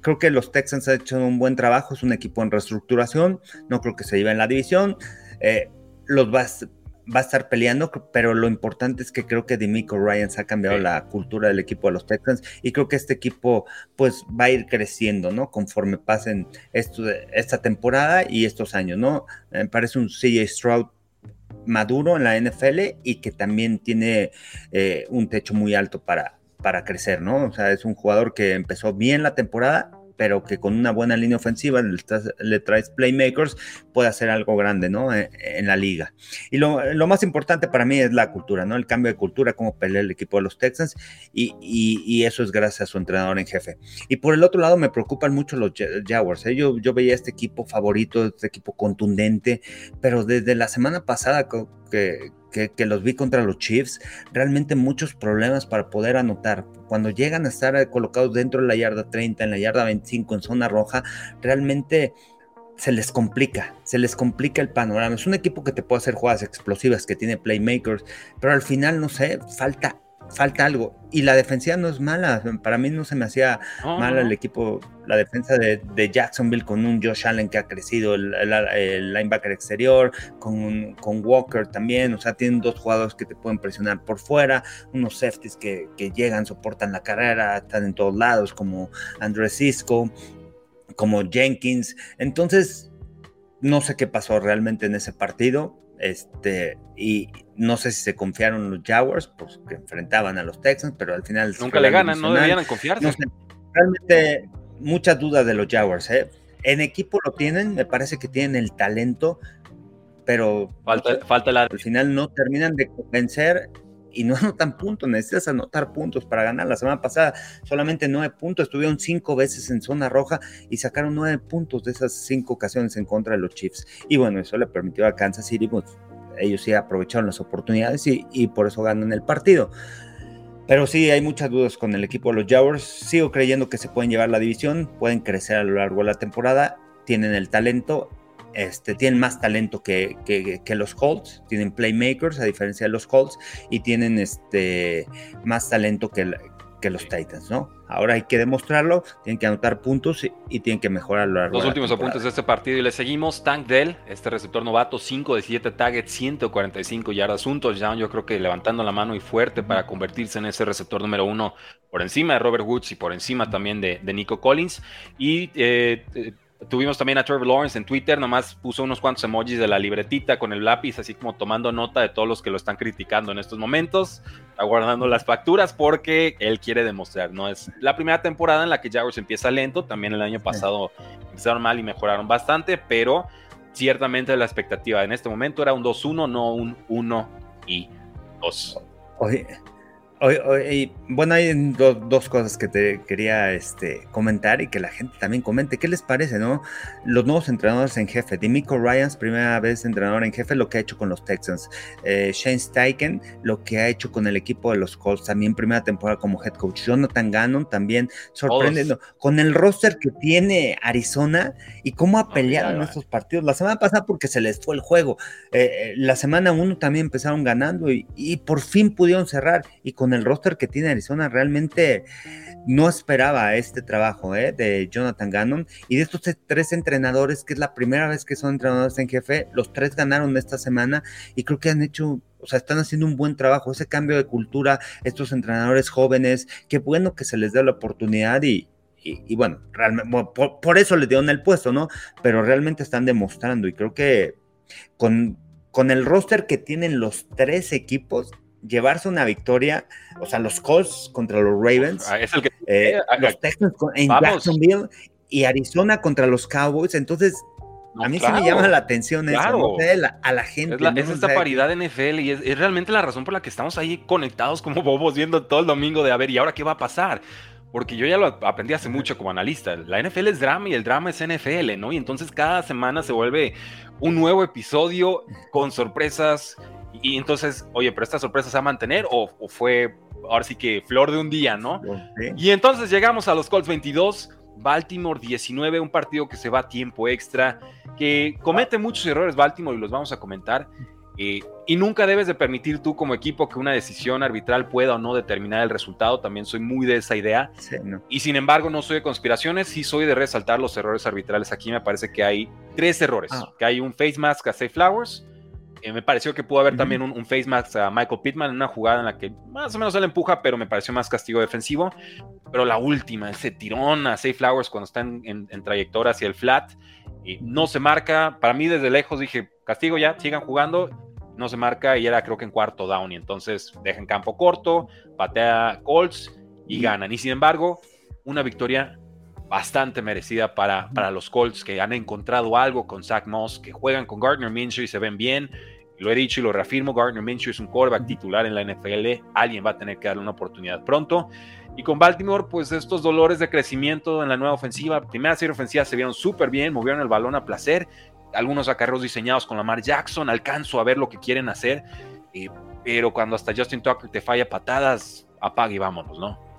Creo que los Texans han hecho un buen trabajo, es un equipo en reestructuración, no creo que se lleve en la división, eh, los va, va, a estar peleando, pero lo importante es que creo que Demico Ryan se ha cambiado la cultura del equipo de los Texans y creo que este equipo pues va a ir creciendo, ¿no? Conforme pasen esto, esta temporada y estos años, ¿no? Me parece un CJ Stroud maduro en la NFL y que también tiene eh, un techo muy alto para, para crecer, ¿no? O sea, es un jugador que empezó bien la temporada pero que con una buena línea ofensiva le, traes playmakers, puede hacer algo grande, ¿no? E, en, la liga. Y lo, más importante para mí es la cultura, ¿no? El cambio de cultura, cómo pelea el equipo de los Texans, y, eso es gracias a su entrenador en jefe. Y por el otro lado, me preocupan mucho los Jaguars. ¿eh? Yo, yo veía este equipo favorito, este equipo contundente, pero desde la semana pasada que, que, los vi contra los Chiefs, realmente muchos problemas para poder anotar. Cuando llegan a estar colocados dentro de la yarda 30, en la yarda 25, en zona roja, realmente se les complica, se les complica el panorama. Es un equipo que te puede hacer jugadas explosivas, que tiene playmakers, pero al final, no sé, falta falta algo. Y la defensiva no es mala. Para mí no se me hacía mala el equipo, la defensa de, Jacksonville con un Josh Allen que ha crecido, el, linebacker exterior, con, con, Walker también. O sea, tienen dos jugadores que te pueden presionar por fuera, unos safeties que, llegan, soportan la carrera, están en todos lados, como Andrés Cisco, como Jenkins. Entonces, no sé qué pasó realmente en ese partido. Este, y no sé si se confiaron los Jaguars, pues que enfrentaban a los Texans, pero al final.
Nunca le ganan, no deberían confiarse.
realmente, muchas dudas de los Jaguars. ¿eh? En equipo lo tienen, me parece que tienen el talento, pero.
Falta, falta la...
Al final no terminan de convencer y no anotan puntos, necesitas anotar puntos para ganar. La semana pasada solamente nueve puntos, estuvieron cinco veces en zona roja y sacaron nueve puntos de esas cinco ocasiones en contra de los Chiefs. Y bueno, eso le permitió a Kansas City, pues, ellos sí aprovecharon las oportunidades y, por eso ganan el partido. Pero sí, hay muchas dudas con el equipo de los Jaguars. Sigo creyendo que se pueden llevar la división, pueden crecer a lo largo de la temporada, tienen el talento este, tienen más talento que, los Colts, tienen playmakers a diferencia de los Colts y tienen este, más talento que, que los Titans, ¿no? Ahora hay que demostrarlo, tienen que anotar puntos y, tienen que mejorar lo
Los últimos apuntes de este partido y le seguimos. Tank Dell, este receptor novato, 5 de 7 targets, 145 yardas, un touchdown. Yo creo que levantando la mano y fuerte para convertirse en ese receptor número uno por encima de Robert Woods y por encima también de, Nico Collins. Y eh, eh Tuvimos también a Trevor Lawrence en Twitter, nomás puso unos cuantos emojis de la libretita con el lápiz, así como tomando nota de todos los que lo están criticando en estos momentos, aguardando las facturas porque él quiere demostrar, no es la primera temporada en la que Jaguars empieza lento, también el año pasado empezaron mal y mejoraron bastante, pero ciertamente la expectativa en este momento era un 2-1, no un 1 y 2.
Oye, bueno, hay dos cosas que te quería este, comentar y que la gente también comente. ¿Qué les parece, no? Los nuevos entrenadores en jefe. Dimico Ryans, primera vez entrenador en jefe, lo que ha hecho con los Texans. Eh, Shane Steichen, lo que ha hecho con el equipo de los Colts, también primera temporada como head coach. Jonathan Gannon, también sorprendiendo. Con el roster que tiene Arizona y cómo ha peleado en estos partidos. La semana pasada porque se les fue el juego. Eh, eh, la semana uno también empezaron ganando y, y por fin pudieron cerrar. Y con con el roster que tiene Arizona, realmente no esperaba este trabajo ¿eh? de Jonathan Gannon. Y de estos tres entrenadores, que es la primera vez que son entrenadores en jefe, los tres ganaron esta semana y creo que han hecho o sea, están haciendo un buen trabajo, ese cambio de cultura, estos entrenadores jóvenes, qué bueno que se les dé la oportunidad y, bueno, realmente, por, eso les dieron el puesto, ¿no? Pero realmente están demostrando y creo que con, con el roster que tienen los tres equipos, llevarse una victoria, o sea, los Colts contra los Ravens,
ah, es el que,
eh, los Texans en Jacksonville y Arizona contra los Cowboys, entonces a mí sí me llama la atención eso, a la gente.
Es, esta paridad de NFL y es, realmente la razón por la que estamos ahí conectados como bobos viendo todo el domingo de a ver, ¿y ahora qué va a pasar? Porque yo ya lo aprendí hace mucho como analista. La NFL es drama y el drama es NFL, ¿no? Y entonces cada semana se vuelve un nuevo episodio con sorpresas. Y entonces, oye, pero esta sorpresa se va a mantener o, fue ahora sí que flor de un día, ¿no? Y entonces llegamos a los Colts 22, Baltimore 19, un partido que se va a tiempo extra, que comete muchos errores Baltimore y los vamos a comentar. Eh, y nunca debes de permitir tú como equipo que una decisión arbitral pueda o no determinar el resultado. También soy muy de esa idea. Y sin embargo, no soy de conspiraciones, sí soy de resaltar los errores arbitrales. Aquí me parece que hay tres errores. Ah. Que hay un face mask a Safe Flowers. Eh, me pareció que pudo haber también un, face mask a Michael Pittman en una jugada en la que más o menos él empuja, pero me pareció más castigo defensivo. Pero la última, ese tirón a Safe Flowers cuando está en, trayectoria hacia el flat, y no se marca. Para mí, desde lejos dije, castigo ya, sigan jugando no se marca y era creo que en cuarto down y entonces deja campo corto, patea Colts y ganan. Y sin embargo, una victoria bastante merecida para, para los Colts que han encontrado algo con Zach Moss, que juegan con Gardner Minshew y se ven bien. Lo he dicho y lo reafirmo, Gardner Minshew es un quarterback titular en la NFL, alguien va a tener que darle una oportunidad pronto. Y con Baltimore, pues estos dolores de crecimiento en la nueva ofensiva, primera serie ofensiva se vieron súper bien, movieron el balón a placer algunos acarreos diseñados con Lamar Jackson, alcanzo a ver lo que quieren hacer, eh, pero cuando hasta Justin Tucker te falla patadas, apague y vámonos, ¿no?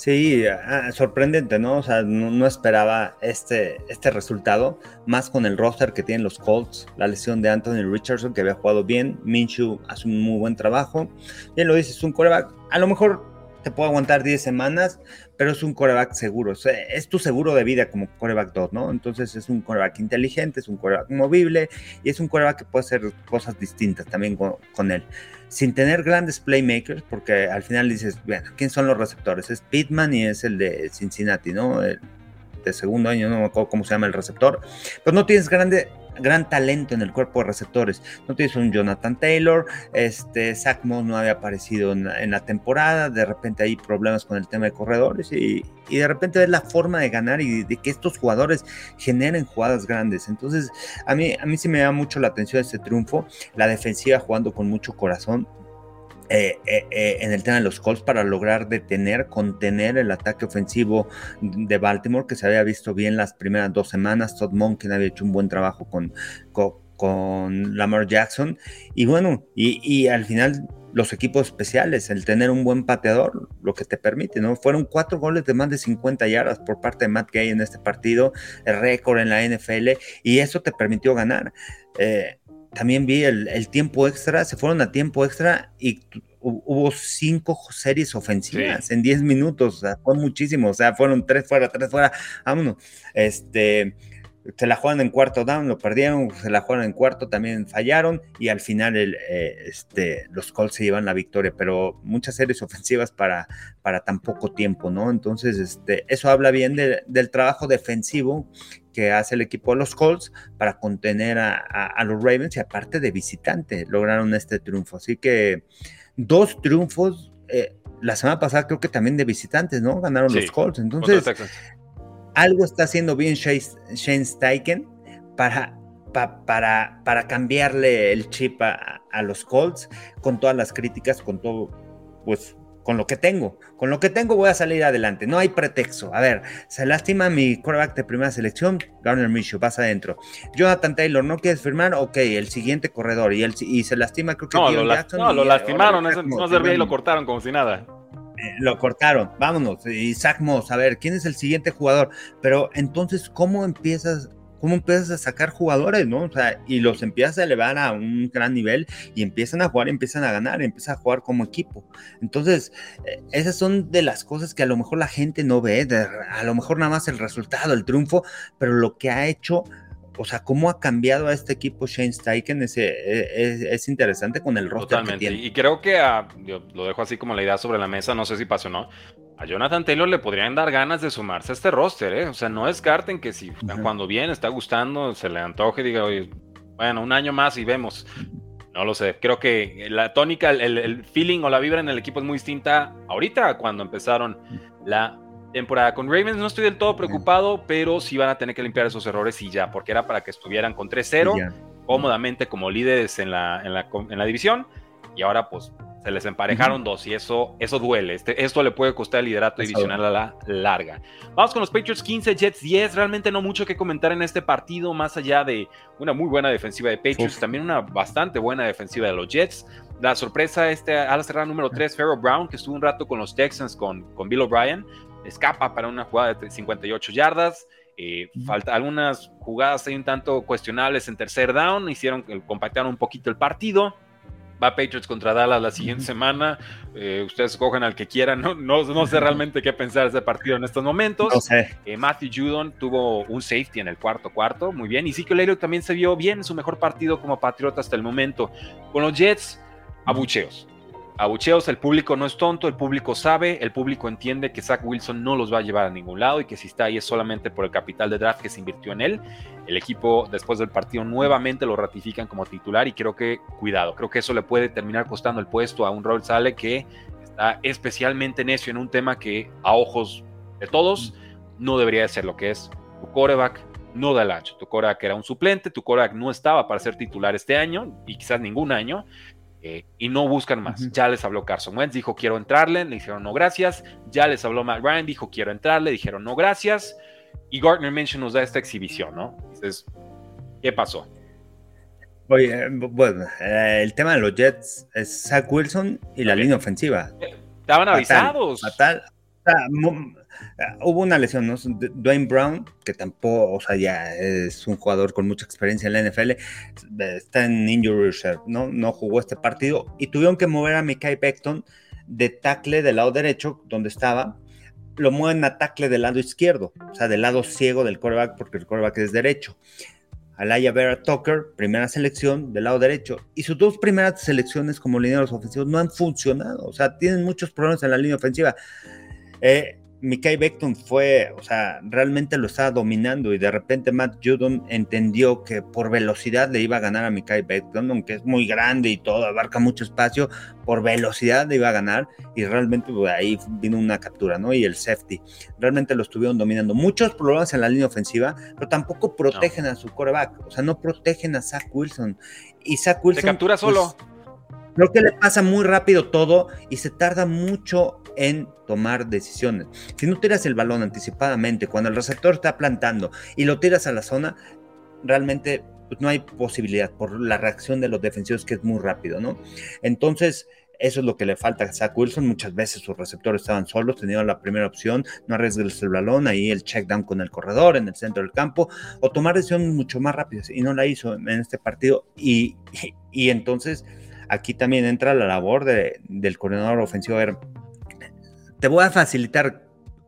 Sí, ah, sorprendente, ¿no? O sea, no, esperaba este, este resultado, más con el roster que tienen los Colts, la lesión de Anthony Richardson, que había jugado bien, Minshew hace un muy buen trabajo, bien lo dices, un coreback, a lo mejor te puedo aguantar 10 semanas, pero es un coreback seguro. es tu seguro de vida como coreback 2, ¿no? Entonces es un coreback inteligente, es un coreback movible y es un coreback que puede hacer cosas distintas también con, él. Sin tener grandes playmakers, porque al final dices, bueno, ¿quién son los receptores? Es Pittman y es el de Cincinnati, ¿no? El de segundo año, no me acuerdo cómo se llama el receptor. Pero no tienes grande, gran talento en el cuerpo de receptores. No tienes un Jonathan Taylor, este, Zach Moss no había aparecido en, la temporada, de repente hay problemas con el tema de corredores y, de repente ves la forma de ganar y de, que estos jugadores generen jugadas grandes. Entonces, a mí, a mí sí me da mucho la atención este triunfo, la defensiva jugando con mucho corazón, eh, eh, eh, en el tema de los Colts para lograr detener, contener el ataque ofensivo de Baltimore, que se había visto bien las primeras dos semanas. Todd Monken había hecho un buen trabajo con, con, Lamar Jackson. Y bueno, y, al final los equipos especiales, el tener un buen pateador, lo que te permite, ¿no? Fueron cuatro goles de más de 50 yardas por parte de Matt Gay en este partido, el récord en la NFL, y eso te permitió ganar también vi el, tiempo extra, se fueron a tiempo extra y hubo cinco series ofensivas en 10 minutos, o sea, fue muchísimo, o sea, fueron tres fuera, tres fuera, vámonos. Este, se la juegan en cuarto down, lo perdieron, se la jugaron en cuarto, también fallaron y al final el, eh, este, los Colts se llevan la victoria, pero muchas series ofensivas para, para tan poco tiempo, ¿no? Entonces, este, eso habla bien del trabajo defensivo que hace el equipo de los Colts para contener a, los Ravens y aparte de visitante lograron este triunfo. Así que dos triunfos. Eh, la semana pasada creo que también de visitantes, ¿no? Ganaron los Colts. Entonces, algo está haciendo bien Shane Steichen para, para, para cambiarle el chip a, a, los Colts con todas las críticas, con todo, pues con lo que tengo. Con lo que tengo voy a salir adelante. No hay pretexto. A ver, se lastima mi quarterback de primera selección, Garner Minshew, vas adentro. Jonathan Taylor, ¿no quieres firmar? Ok, el siguiente corredor. Y, y se lastima, creo que
no, lo, no, lo lastimaron, no servía y lo cortaron como si nada.
Eh, lo cortaron, vámonos. Y Zach Moss, a ver, ¿quién es el siguiente jugador? Pero entonces, ¿cómo empiezas cómo empiezas a sacar jugadores, ¿no? O sea, y los empiezas a elevar a un gran nivel y empiezan a jugar, empiezan a ganar, empiezan a jugar como equipo. Entonces, eh, esas son de las cosas que a lo mejor la gente no ve, a lo mejor nada más el resultado, el triunfo, pero lo que ha hecho o sea, cómo ha cambiado a este equipo Shane Steichen es, es, interesante con el roster
Totalmente. Que tiene. Y creo que lo dejo así como la idea sobre la mesa, no sé si pasó o no. A Jonathan Taylor le podrían dar ganas de sumarse a este roster, ¿eh? O sea, no descarten que si cuando viene, está gustando, se le antoje diga, oye, bueno, un año más y vemos. No lo sé, creo que la tónica, el, el feeling o la vibra en el equipo es muy distinta ahorita cuando empezaron la temporada. Con Ravens no estoy del todo preocupado, pero sí van a tener que limpiar esos errores y ya, porque era para que estuvieran con 3-0 cómodamente como líderes en la, en la, en la división y ahora pues se les emparejaron dos y eso, eso duele. Este, esto le puede costar el liderato divisional a la larga. Vamos con los Patriots 15, Jets 10. Realmente no mucho que comentar en este partido, más allá de una muy buena defensiva de Patriots, también una bastante buena defensiva de los Jets. La sorpresa, este la cerrada número 3, Pharaoh Brown, que estuvo un rato con los Texans, con, con Bill O'Brien, escapa para una jugada de 58 yardas. Eh, falta algunas jugadas ahí un tanto cuestionables en tercer down, hicieron compactaron un poquito el partido. Va Patriots contra Dallas la siguiente semana. Eh, ustedes cogen al que quieran. ¿no? No, sé realmente qué pensar de ese partido en estos momentos. Eh, Matthew Judon tuvo un safety en el cuarto cuarto. Muy bien. Y que Elliott también se vio bien en su mejor partido como patriota hasta el momento. Con los Jets, abucheos abucheos, el público no es tonto, el público sabe, el público entiende que Zach Wilson no los va a llevar a ningún lado y que si está ahí es solamente por el capital de draft que se invirtió en él. El equipo después del partido nuevamente lo ratifican como titular y creo que, cuidado, creo que eso le puede terminar costando el puesto a un Robert Sale que está especialmente necio en un tema que a ojos de todos no debería de ser lo que es. Tu coreback no da el ancho. Tu coreback era un suplente, tu coreback no estaba para ser titular este año y quizás ningún año. Eh, y no buscan más. Ya les habló Carson Wentz, dijo quiero entrarle, le dijeron no gracias. Ya les habló Matt Ryan, dijo quiero entrarle, dijeron no gracias. Y Gardner Minshew nos da esta exhibición, ¿no? Entonces, ¿qué pasó?
Oye, bueno, eh, el tema de los Jets es Zach Wilson y la línea ofensiva.
Estaban avisados.
Fatal, Ah, hubo una lesión, ¿no? Dwayne Brown, que tampoco, o sea, ya es un jugador con mucha experiencia en la NFL, está en injury reserve, ¿no? No jugó este partido y tuvieron que mover a Mikai Beckton de tackle del lado derecho, donde estaba, lo mueven a tackle del lado izquierdo, o sea, del lado ciego del quarterback, porque el quarterback es derecho. Alaya Vera Tucker, primera selección del lado derecho. Y sus dos primeras selecciones como lineros ofensivos no han funcionado. O sea, tienen muchos problemas en la línea ofensiva. Eh, Mikai Beckton fue, o sea, realmente lo estaba dominando y de repente Matt Judon entendió que por velocidad le iba a ganar a Mikai Beckton, aunque es muy grande y todo, abarca mucho espacio, por velocidad le iba a ganar y realmente pues, ahí vino una captura, ¿no? Y el safety. Realmente lo estuvieron dominando. Muchos problemas en la línea ofensiva, pero tampoco protegen a su coreback, o sea, no protegen a Zach Wilson. Y Zach Wilson...
Se captura solo.
Pues, creo que le pasa muy rápido todo y se tarda mucho en tomar decisiones. Si no tiras el balón anticipadamente, cuando el receptor está plantando y lo tiras a la zona, realmente pues, no hay posibilidad por la reacción de los defensivos que es muy rápido, ¿no? Entonces, eso es lo que le falta a Zach Wilson. Muchas veces sus receptores estaban solos, tenían la primera opción, no arriesgues el balón, ahí el check down con el corredor en el centro del campo, o tomar decisiones mucho más rápidas, y no la hizo en este partido. Y, entonces aquí también entra la labor de, del coordinador ofensivo. A ver, te voy a facilitar,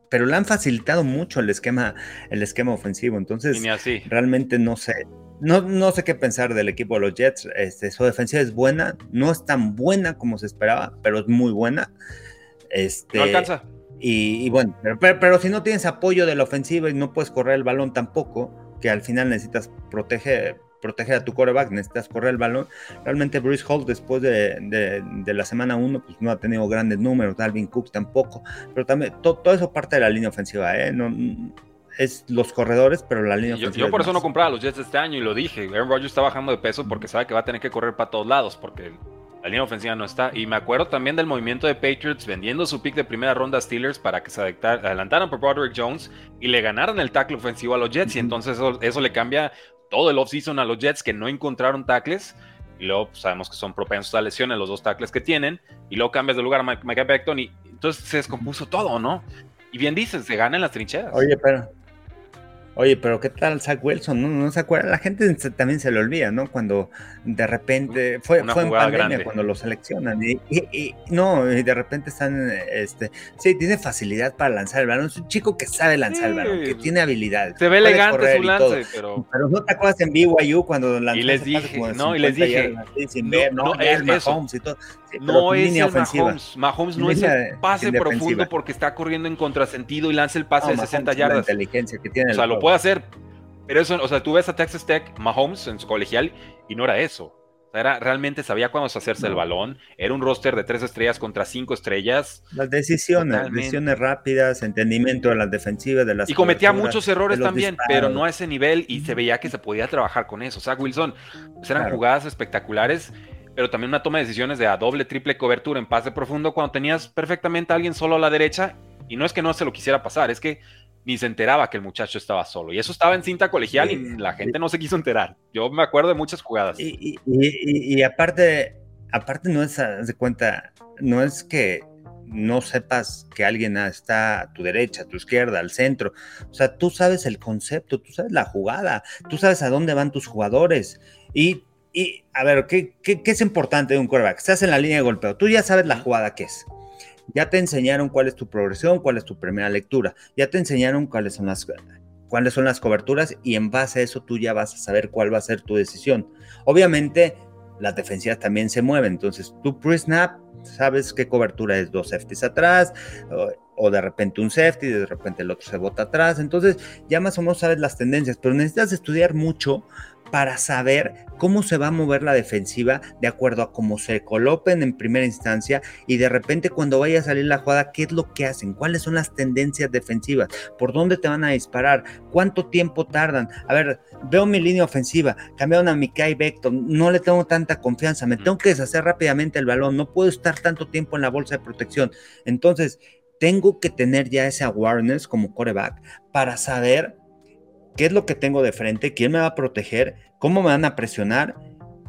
pero le han facilitado mucho el esquema, el esquema ofensivo. Entonces, realmente no sé. No, no sé qué pensar del equipo de los Jets. Este, su defensiva es buena, no es tan buena como se esperaba, pero es muy buena. Este,
no alcanza.
Y, bueno, pero, pero, si no tienes apoyo de la ofensiva y no puedes correr el balón tampoco, que al final necesitas proteger, proteger a tu coreback, necesitas correr el balón. Realmente Bruce Hall después de, la semana 1 pues no ha tenido grandes números, Dalvin Cook tampoco, pero también todo eso parte de la línea ofensiva, ¿eh? No, es los corredores, pero la línea ofensiva.
Yo, por eso no compraba los Jets este año y lo dije. Aaron Rodgers está bajando de peso porque sabe que va a tener que correr para todos lados porque la línea ofensiva no está. Y me acuerdo también del movimiento de Patriots vendiendo su pick de primera ronda a Steelers para que se adelantaran por Broderick Jones y le ganaran el tackle ofensivo a los Jets. Y entonces eso, eso le cambia todo el offseason a los Jets que no encontraron tackles. Y luego pues, sabemos que son propensos a lesiones los dos tackles que tienen. Y luego cambias de lugar a Mike Beckton y entonces se descompuso todo, ¿no? Y bien dices, se gana en las trincheras.
Oye, pero Oye, pero ¿qué tal Zach Wilson? No, no se acuerda, la gente también se le olvida, ¿no? Cuando de repente fue, fue en pandemia cuando lo seleccionan y, no, y de repente están, este, sí, tiene facilidad para lanzar el balón, es un chico que sabe lanzar el balón, que tiene habilidad.
Se ve elegante su lance, pero...
pero no te acuerdas en BYU cuando
lanzó y les dije, no, y les dije, sin ver, no, es, Mahomes y todo. No es el Mahomes, Mahomes no es el pase profundo porque está corriendo en contrasentido y lanza el pase de 60 yardas. La
inteligencia que tiene.
O sea, lo puede hacer, pero eso, o sea, tú ves a Texas Tech, Mahomes en su colegial y no era eso. era, realmente sabía cuándo hacerse el balón. Era un roster de tres estrellas contra cinco estrellas.
Las decisiones, decisiones rápidas, entendimiento de las defensivas, de las.
Y cometía muchos errores también, pero no a ese nivel. Y se veía que se podía trabajar con eso. O sea, Wilson, pues eran jugadas espectaculares pero también una toma de decisiones de a doble, triple cobertura en pase profundo cuando tenías perfectamente a alguien solo a la derecha. Y no es que no se lo quisiera pasar, es que ni se enteraba que el muchacho estaba solo. Y eso estaba en cinta colegial y la gente no se quiso enterar. Yo me acuerdo de muchas jugadas.
Y, aparte, aparte no es, de cuenta, no es que no sepas que alguien está a tu derecha, a tu izquierda, al centro. O sea, tú sabes el concepto, tú sabes la jugada, tú sabes a dónde van tus jugadores. Y, a ver, ¿qué, qué, qué es importante de un quarterback? Estás en la línea de golpeo, tú ya sabes la jugada que es. Ya te enseñaron cuál es tu progresión, cuál es tu primera lectura. Ya te enseñaron cuáles son las cuáles son las coberturas y en base a eso tú ya vas a saber cuál va a ser tu decisión. Obviamente las defensivas también se mueven, entonces tú pre-snap sabes qué cobertura es dos safeties atrás o, de repente un safety, de repente el otro se bota atrás, entonces ya más o menos sabes las tendencias, pero necesitas estudiar mucho para saber cómo se va a mover la defensiva de acuerdo a cómo se coloquen en primera instancia y de repente cuando vaya a salir la jugada, qué es lo que hacen, cuáles son las tendencias defensivas, por dónde te van a disparar, cuánto tiempo tardan. A ver, veo mi línea ofensiva, cambiaron a Mikai Vector, no le tengo tanta confianza, me tengo que deshacer rápidamente el balón, no puedo estar tanto tiempo en la bolsa de protección. Entonces, tengo que tener ya ese awareness como coreback para saber qué es lo que tengo de frente, quién me va a proteger, cómo me van a presionar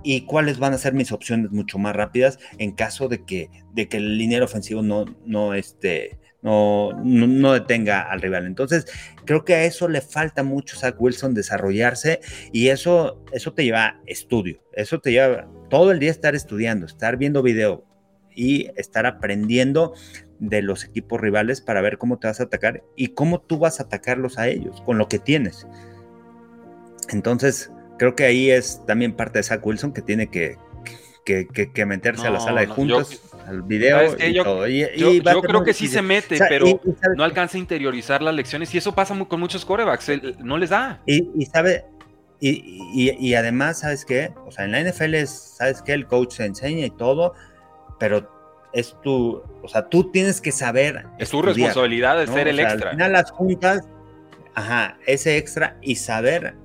y cuáles van a ser mis opciones mucho más rápidas en caso de que, de que el liniero ofensivo no, no, este, no, no, detenga al rival. Entonces, creo que a eso le falta mucho a Zach Wilson desarrollarse y eso, eso te lleva estudio, eso te lleva todo el día estar estudiando, estar viendo video y estar aprendiendo de los equipos rivales para ver cómo te vas a atacar y cómo tú vas a atacarlos a ellos con lo que tienes. Entonces, creo que ahí es también parte de Zach Wilson que tiene que, que, meterse a la sala de juntos, al video y
yo,
todo.
yo, creo que sí se mete, pero no alcanza a interiorizar las lecciones y eso pasa con muchos corebacks, no les da.
Y, sabe, y, además, ¿sabes qué? O sea, en la NFL, ¿sabes qué? El coach se enseña y todo, pero es tu, o sea, tú tienes que saber.
Es tu responsabilidad de ser el extra.
Al final las juntas, ajá, ese extra y saber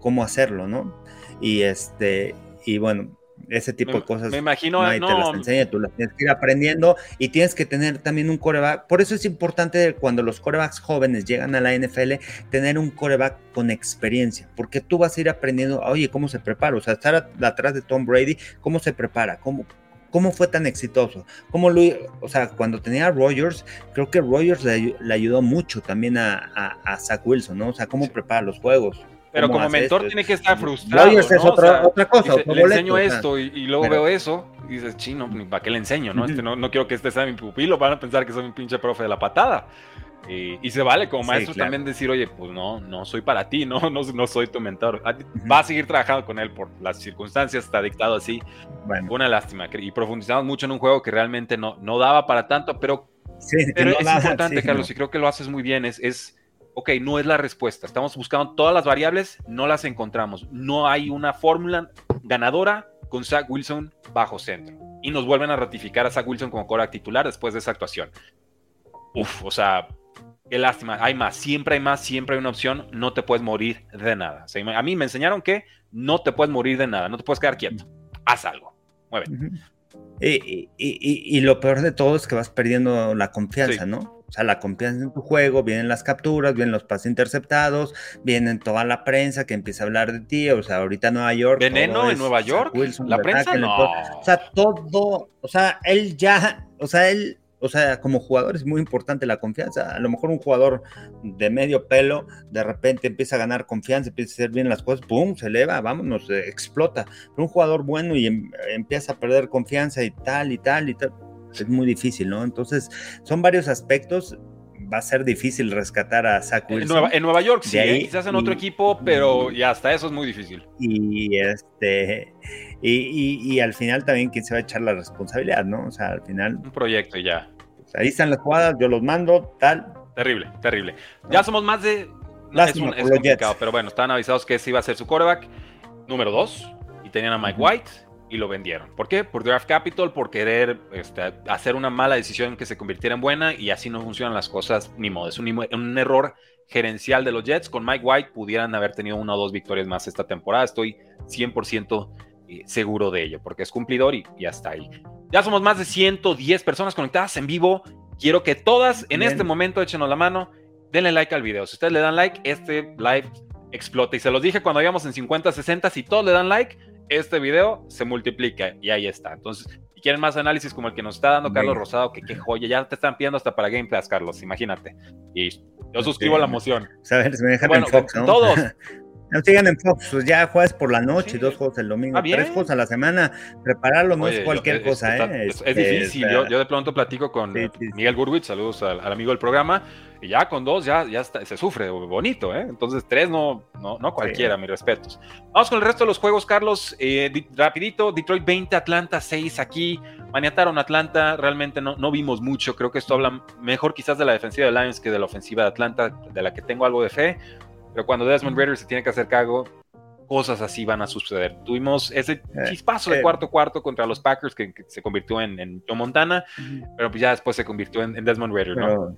cómo hacerlo, ¿no? Y este, y bueno, ese tipo de cosas.
Me imagino,
nadie te las enseña, tú las tienes que ir aprendiendo y tienes que tener también un coreback. Por eso es importante cuando los corebacks jóvenes llegan a la NFL, tener un coreback con experiencia, porque tú vas a ir aprendiendo, oye, ¿cómo se prepara? O sea, estar atrás de Tom Brady, ¿cómo se prepara? ¿Cómo, ¿Cómo fue tan exitoso? ¿Cómo lo, o sea, cuando tenía a Rogers, creo que Rogers le, ayudó mucho también a, a, Zach Wilson, ¿no? O sea, cómo prepara los juegos.
Pero como mentor tiene que estar frustrado. Rogers
es otra, otra cosa.
le enseño esto y, luego veo eso y dices, chino, ¿para qué le enseño? ¿no? Este, no, no quiero que este sea mi pupilo, van a pensar que soy un pinche profe de la patada. Y, se vale como maestro también decir, oye, pues no, no soy para ti, no, no, no soy tu mentor. Va a seguir trabajando con él por las circunstancias, está dictado así. Bueno. Una lástima. Y profundizamos mucho en un juego que realmente no, no daba para tanto, pero, pero es importante, Carlos, y creo que lo haces muy bien. Es, es, ok, no es la respuesta. Estamos buscando todas las variables, no las encontramos. No hay una fórmula ganadora con Zach Wilson bajo centro. Y nos vuelven a ratificar a Zach Wilson como cora titular después de esa actuación. Uf, o sea, Qué lástima, hay más, siempre hay más, siempre hay una opción, no te puedes morir de nada. a mí me enseñaron que no te puedes morir de nada, no te puedes quedar quieto, haz algo, mueve.
y, lo peor de todo es que vas perdiendo la confianza, ¿no? O sea, la confianza en tu juego, vienen las capturas, vienen los pases interceptados, vienen toda la prensa que empieza a hablar de ti, o sea, ahorita Nueva York.
Veneno en Nueva York, la prensa no.
O sea, todo, o sea, él ya, o sea, él O sea, como jugador es muy importante la confianza. A lo mejor un jugador de medio pelo de repente empieza a ganar confianza, empieza a hacer bien las cosas, ¡pum! Se eleva, vámonos, explota. Pero un jugador bueno y em, empieza a perder confianza y tal y tal y tal, es muy difícil, ¿no? Entonces, son varios aspectos va a ser difícil rescatar a Zach
Wilson. En Nueva, York sí, ¿eh? quizás en otro equipo, pero ya hasta eso es muy difícil.
Y este y, al final también quién se va a echar la responsabilidad, ¿no? O sea, al final.
Un proyecto y ya.
Ahí están las jugadas, yo los mando, tal.
Terrible, terrible. Ya somos más de. es, un, es complicado, pero bueno, estaban avisados que ese iba a ser su quarterback número dos y tenían a Mike White y lo vendieron. ¿Por qué? Por draft capital, por querer este, hacer una mala decisión que se convirtiera en buena y así no funcionan las cosas, ni modo. Es un, error gerencial de los Jets. Con Mike White pudieran haber tenido una o dos victorias más esta temporada. Estoy 100% eh, seguro de ello, porque es cumplidor y, ya está ahí. Ya somos más de 110 personas conectadas en vivo. Quiero que todas en este momento échenos la mano, denle like al video. Si ustedes le dan like, este live explota. Y se los dije cuando íbamos en 50, 60, si todos le dan like, este video se multiplica y ahí está. Entonces, si quieren más análisis como el que nos está dando Carlos Rosado, que qué joya, ya te están pidiendo hasta para Game Pass, Carlos, imagínate. Y yo suscribo la moción.
¿Sabes? Me dejan bueno, en Fox, ¿no?
Todos.
No sigan en Fox, pues ya juegas por la noche, dos juegos el domingo, tres juegos a la semana. Prepararlo no es cualquier cosa, ¿eh?
Es, este, difícil. yo, de pronto platico con Miguel Gurwitz, saludos al, amigo del programa, y ya con dos ya, ya se sufre bonito, ¿eh? Entonces tres no, no, no cualquiera, mis respetos. Vamos con el resto de los juegos, Carlos. Eh, rapidito, Detroit 20, Atlanta 6 aquí. Maniataron Atlanta, realmente no, no vimos mucho. Creo que esto habla mejor quizás de la defensiva de Lions que de la ofensiva de Atlanta, de la que tengo algo de fe pero cuando Desmond Ritter se tiene que hacer cargo, cosas así van a suceder. Tuvimos ese eh, chispazo de eh. cuarto cuarto contra los Packers que, se convirtió en, en, Joe Montana, pero pues ya después se convirtió en, Desmond Ritter, ¿no?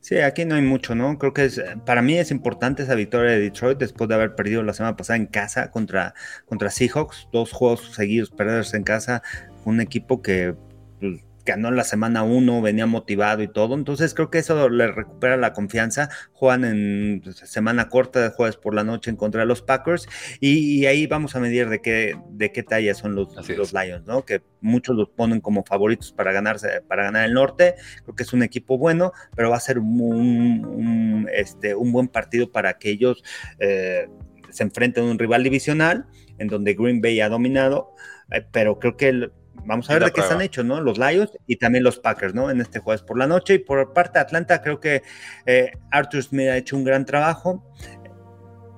Sí, aquí no hay mucho, ¿no? Creo que es, para mí es importante esa victoria de Detroit después de haber perdido la semana pasada en casa contra, contra Seahawks, dos juegos seguidos perderse en casa, un equipo que pues, ganó la semana 1, venía motivado y todo. Entonces creo que eso le recupera la confianza. Juegan en semana corta de jueves por la noche en contra de los Packers y, ahí vamos a medir de qué, de qué talla son los, los Lions, ¿no? Que muchos los ponen como favoritos para, ganarse, para ganar el norte. Creo que es un equipo bueno, pero va a ser un, este, un buen partido para que ellos eh, se enfrenten a un rival divisional en donde Green Bay ha dominado, eh, pero creo que el, Vamos a ver de qué están hechos, ¿no? Los Lions y también los Packers, ¿no? En este jueves por la noche. Y por parte de Atlanta, creo que eh, Arthur Smith ha hecho un gran trabajo,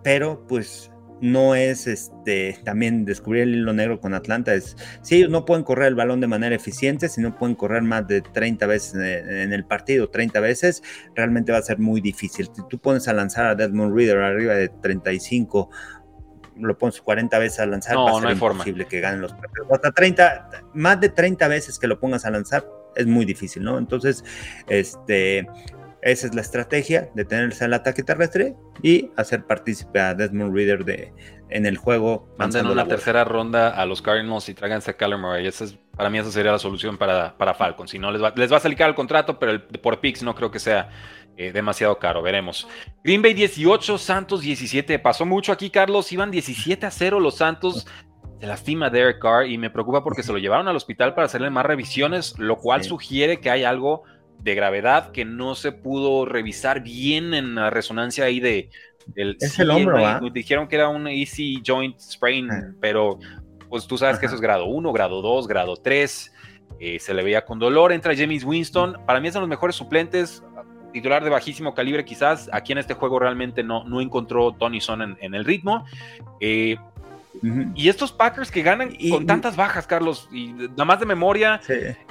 pero pues no es este también descubrir el hilo negro con Atlanta. Es si ellos no pueden correr el balón de manera eficiente, si no pueden correr más de 30 veces en el partido, 30 veces, realmente va a ser muy difícil. Si tú pones a lanzar a Desmond Reader arriba de 35 lo pones 40 veces a lanzar,
no, va
a ser que ganen los partidos. Hasta 30, más de 30 veces que lo pongas a lanzar es muy difícil, ¿no? Entonces, este, esa es la estrategia, de tenerse al ataque terrestre y hacer partícipe a Desmond Reader de, en el juego.
Manden una tercera ronda a los Cardinals y tráiganse a Kyler Murray. Esa es, para mí esa sería la solución para, para Falcon. Si no, les va, les va a salir el contrato, pero el, por picks no creo que sea eh, demasiado caro, veremos. Green Bay 18, Santos 17. Pasó mucho aquí, Carlos. Iban 17 a 0 los Santos. Se lastima Derek Carr y me preocupa porque se lo llevaron al hospital para hacerle más revisiones, lo cual sugiere que hay algo de gravedad que no se pudo revisar bien en la resonancia ahí de,
del es el hombro, ¿ah?
Dijeron que era un easy joint sprain, ah. pero pues tú sabes que eso es grado 1, grado 2, grado 3. Eh, se le veía con dolor. Entra James Winston. Para mí de los mejores suplentes titular de bajísimo calibre quizás, aquí en este juego realmente no, no encontró Tony Son en, el ritmo. Eh, y estos Packers que ganan con tantas bajas, Carlos, y nada más de memoria,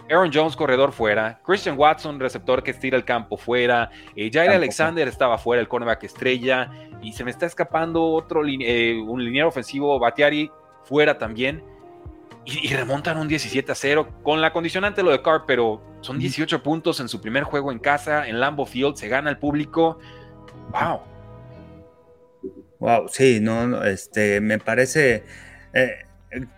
Aaron Jones, corredor fuera, Christian Watson, receptor que estira el campo fuera, eh, Jair Alexander estaba fuera, el cornerback estrella, y se me está escapando otro, eh, un liniero ofensivo, Batiari, fuera también y, remontan un 17 a 0 con la condicionante lo de Carr, pero son 18 puntos en su primer juego en casa, en Lambo Field, se gana el público. ¡Wow!
Wow, sí, no, este, me parece. Eh,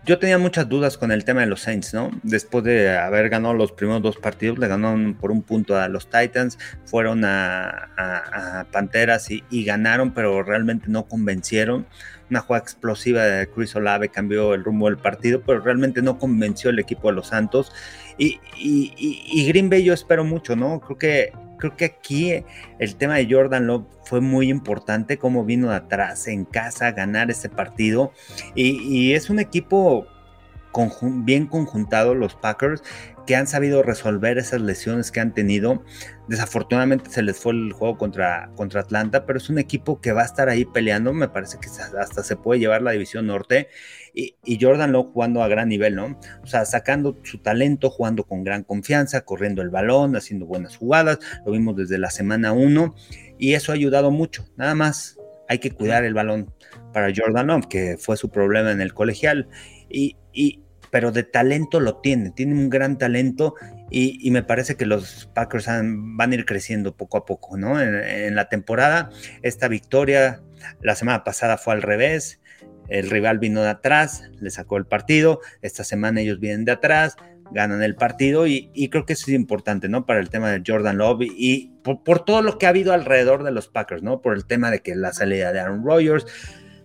yo tenía muchas dudas con el tema de los Saints, ¿no? Después de haber ganado los primeros dos partidos, le ganaron por un punto a los Titans, fueron a, Panteras y, ganaron, pero realmente no convencieron una jugada explosiva de Chris Olave cambió el rumbo del partido, pero realmente no convenció el equipo de los Santos. Y, y, Green Bay yo espero mucho, ¿no? Creo que, creo que aquí el tema de Jordan Love fue muy importante, cómo vino de atrás en casa a ganar este partido. Y, es un equipo bien conjuntado, los Packers, que han sabido resolver esas lesiones que han tenido. Desafortunadamente se les fue el juego contra, contra Atlanta, pero es un equipo que va a estar ahí peleando. Me parece que hasta se puede llevar la división norte. Y, Jordan Love jugando a gran nivel, ¿no? O sea, sacando su talento, jugando con gran confianza, corriendo el balón, haciendo buenas jugadas. Lo vimos desde la semana 1 y eso ha ayudado mucho. Nada más hay que cuidar el balón para Jordan Love, que fue su problema en el colegial. Y, y, pero de talento lo tiene, tiene un gran talento y, me parece que los Packers van a ir creciendo poco a poco, ¿no? En, la temporada, esta victoria la semana pasada fue al revés, el rival vino de atrás, le sacó el partido, esta semana ellos vienen de atrás, ganan el partido y, creo que es importante, ¿no? Para el tema de Jordan Love y, por, por, todo lo que ha habido alrededor de los Packers, ¿no? Por el tema de que la salida de Aaron Rodgers,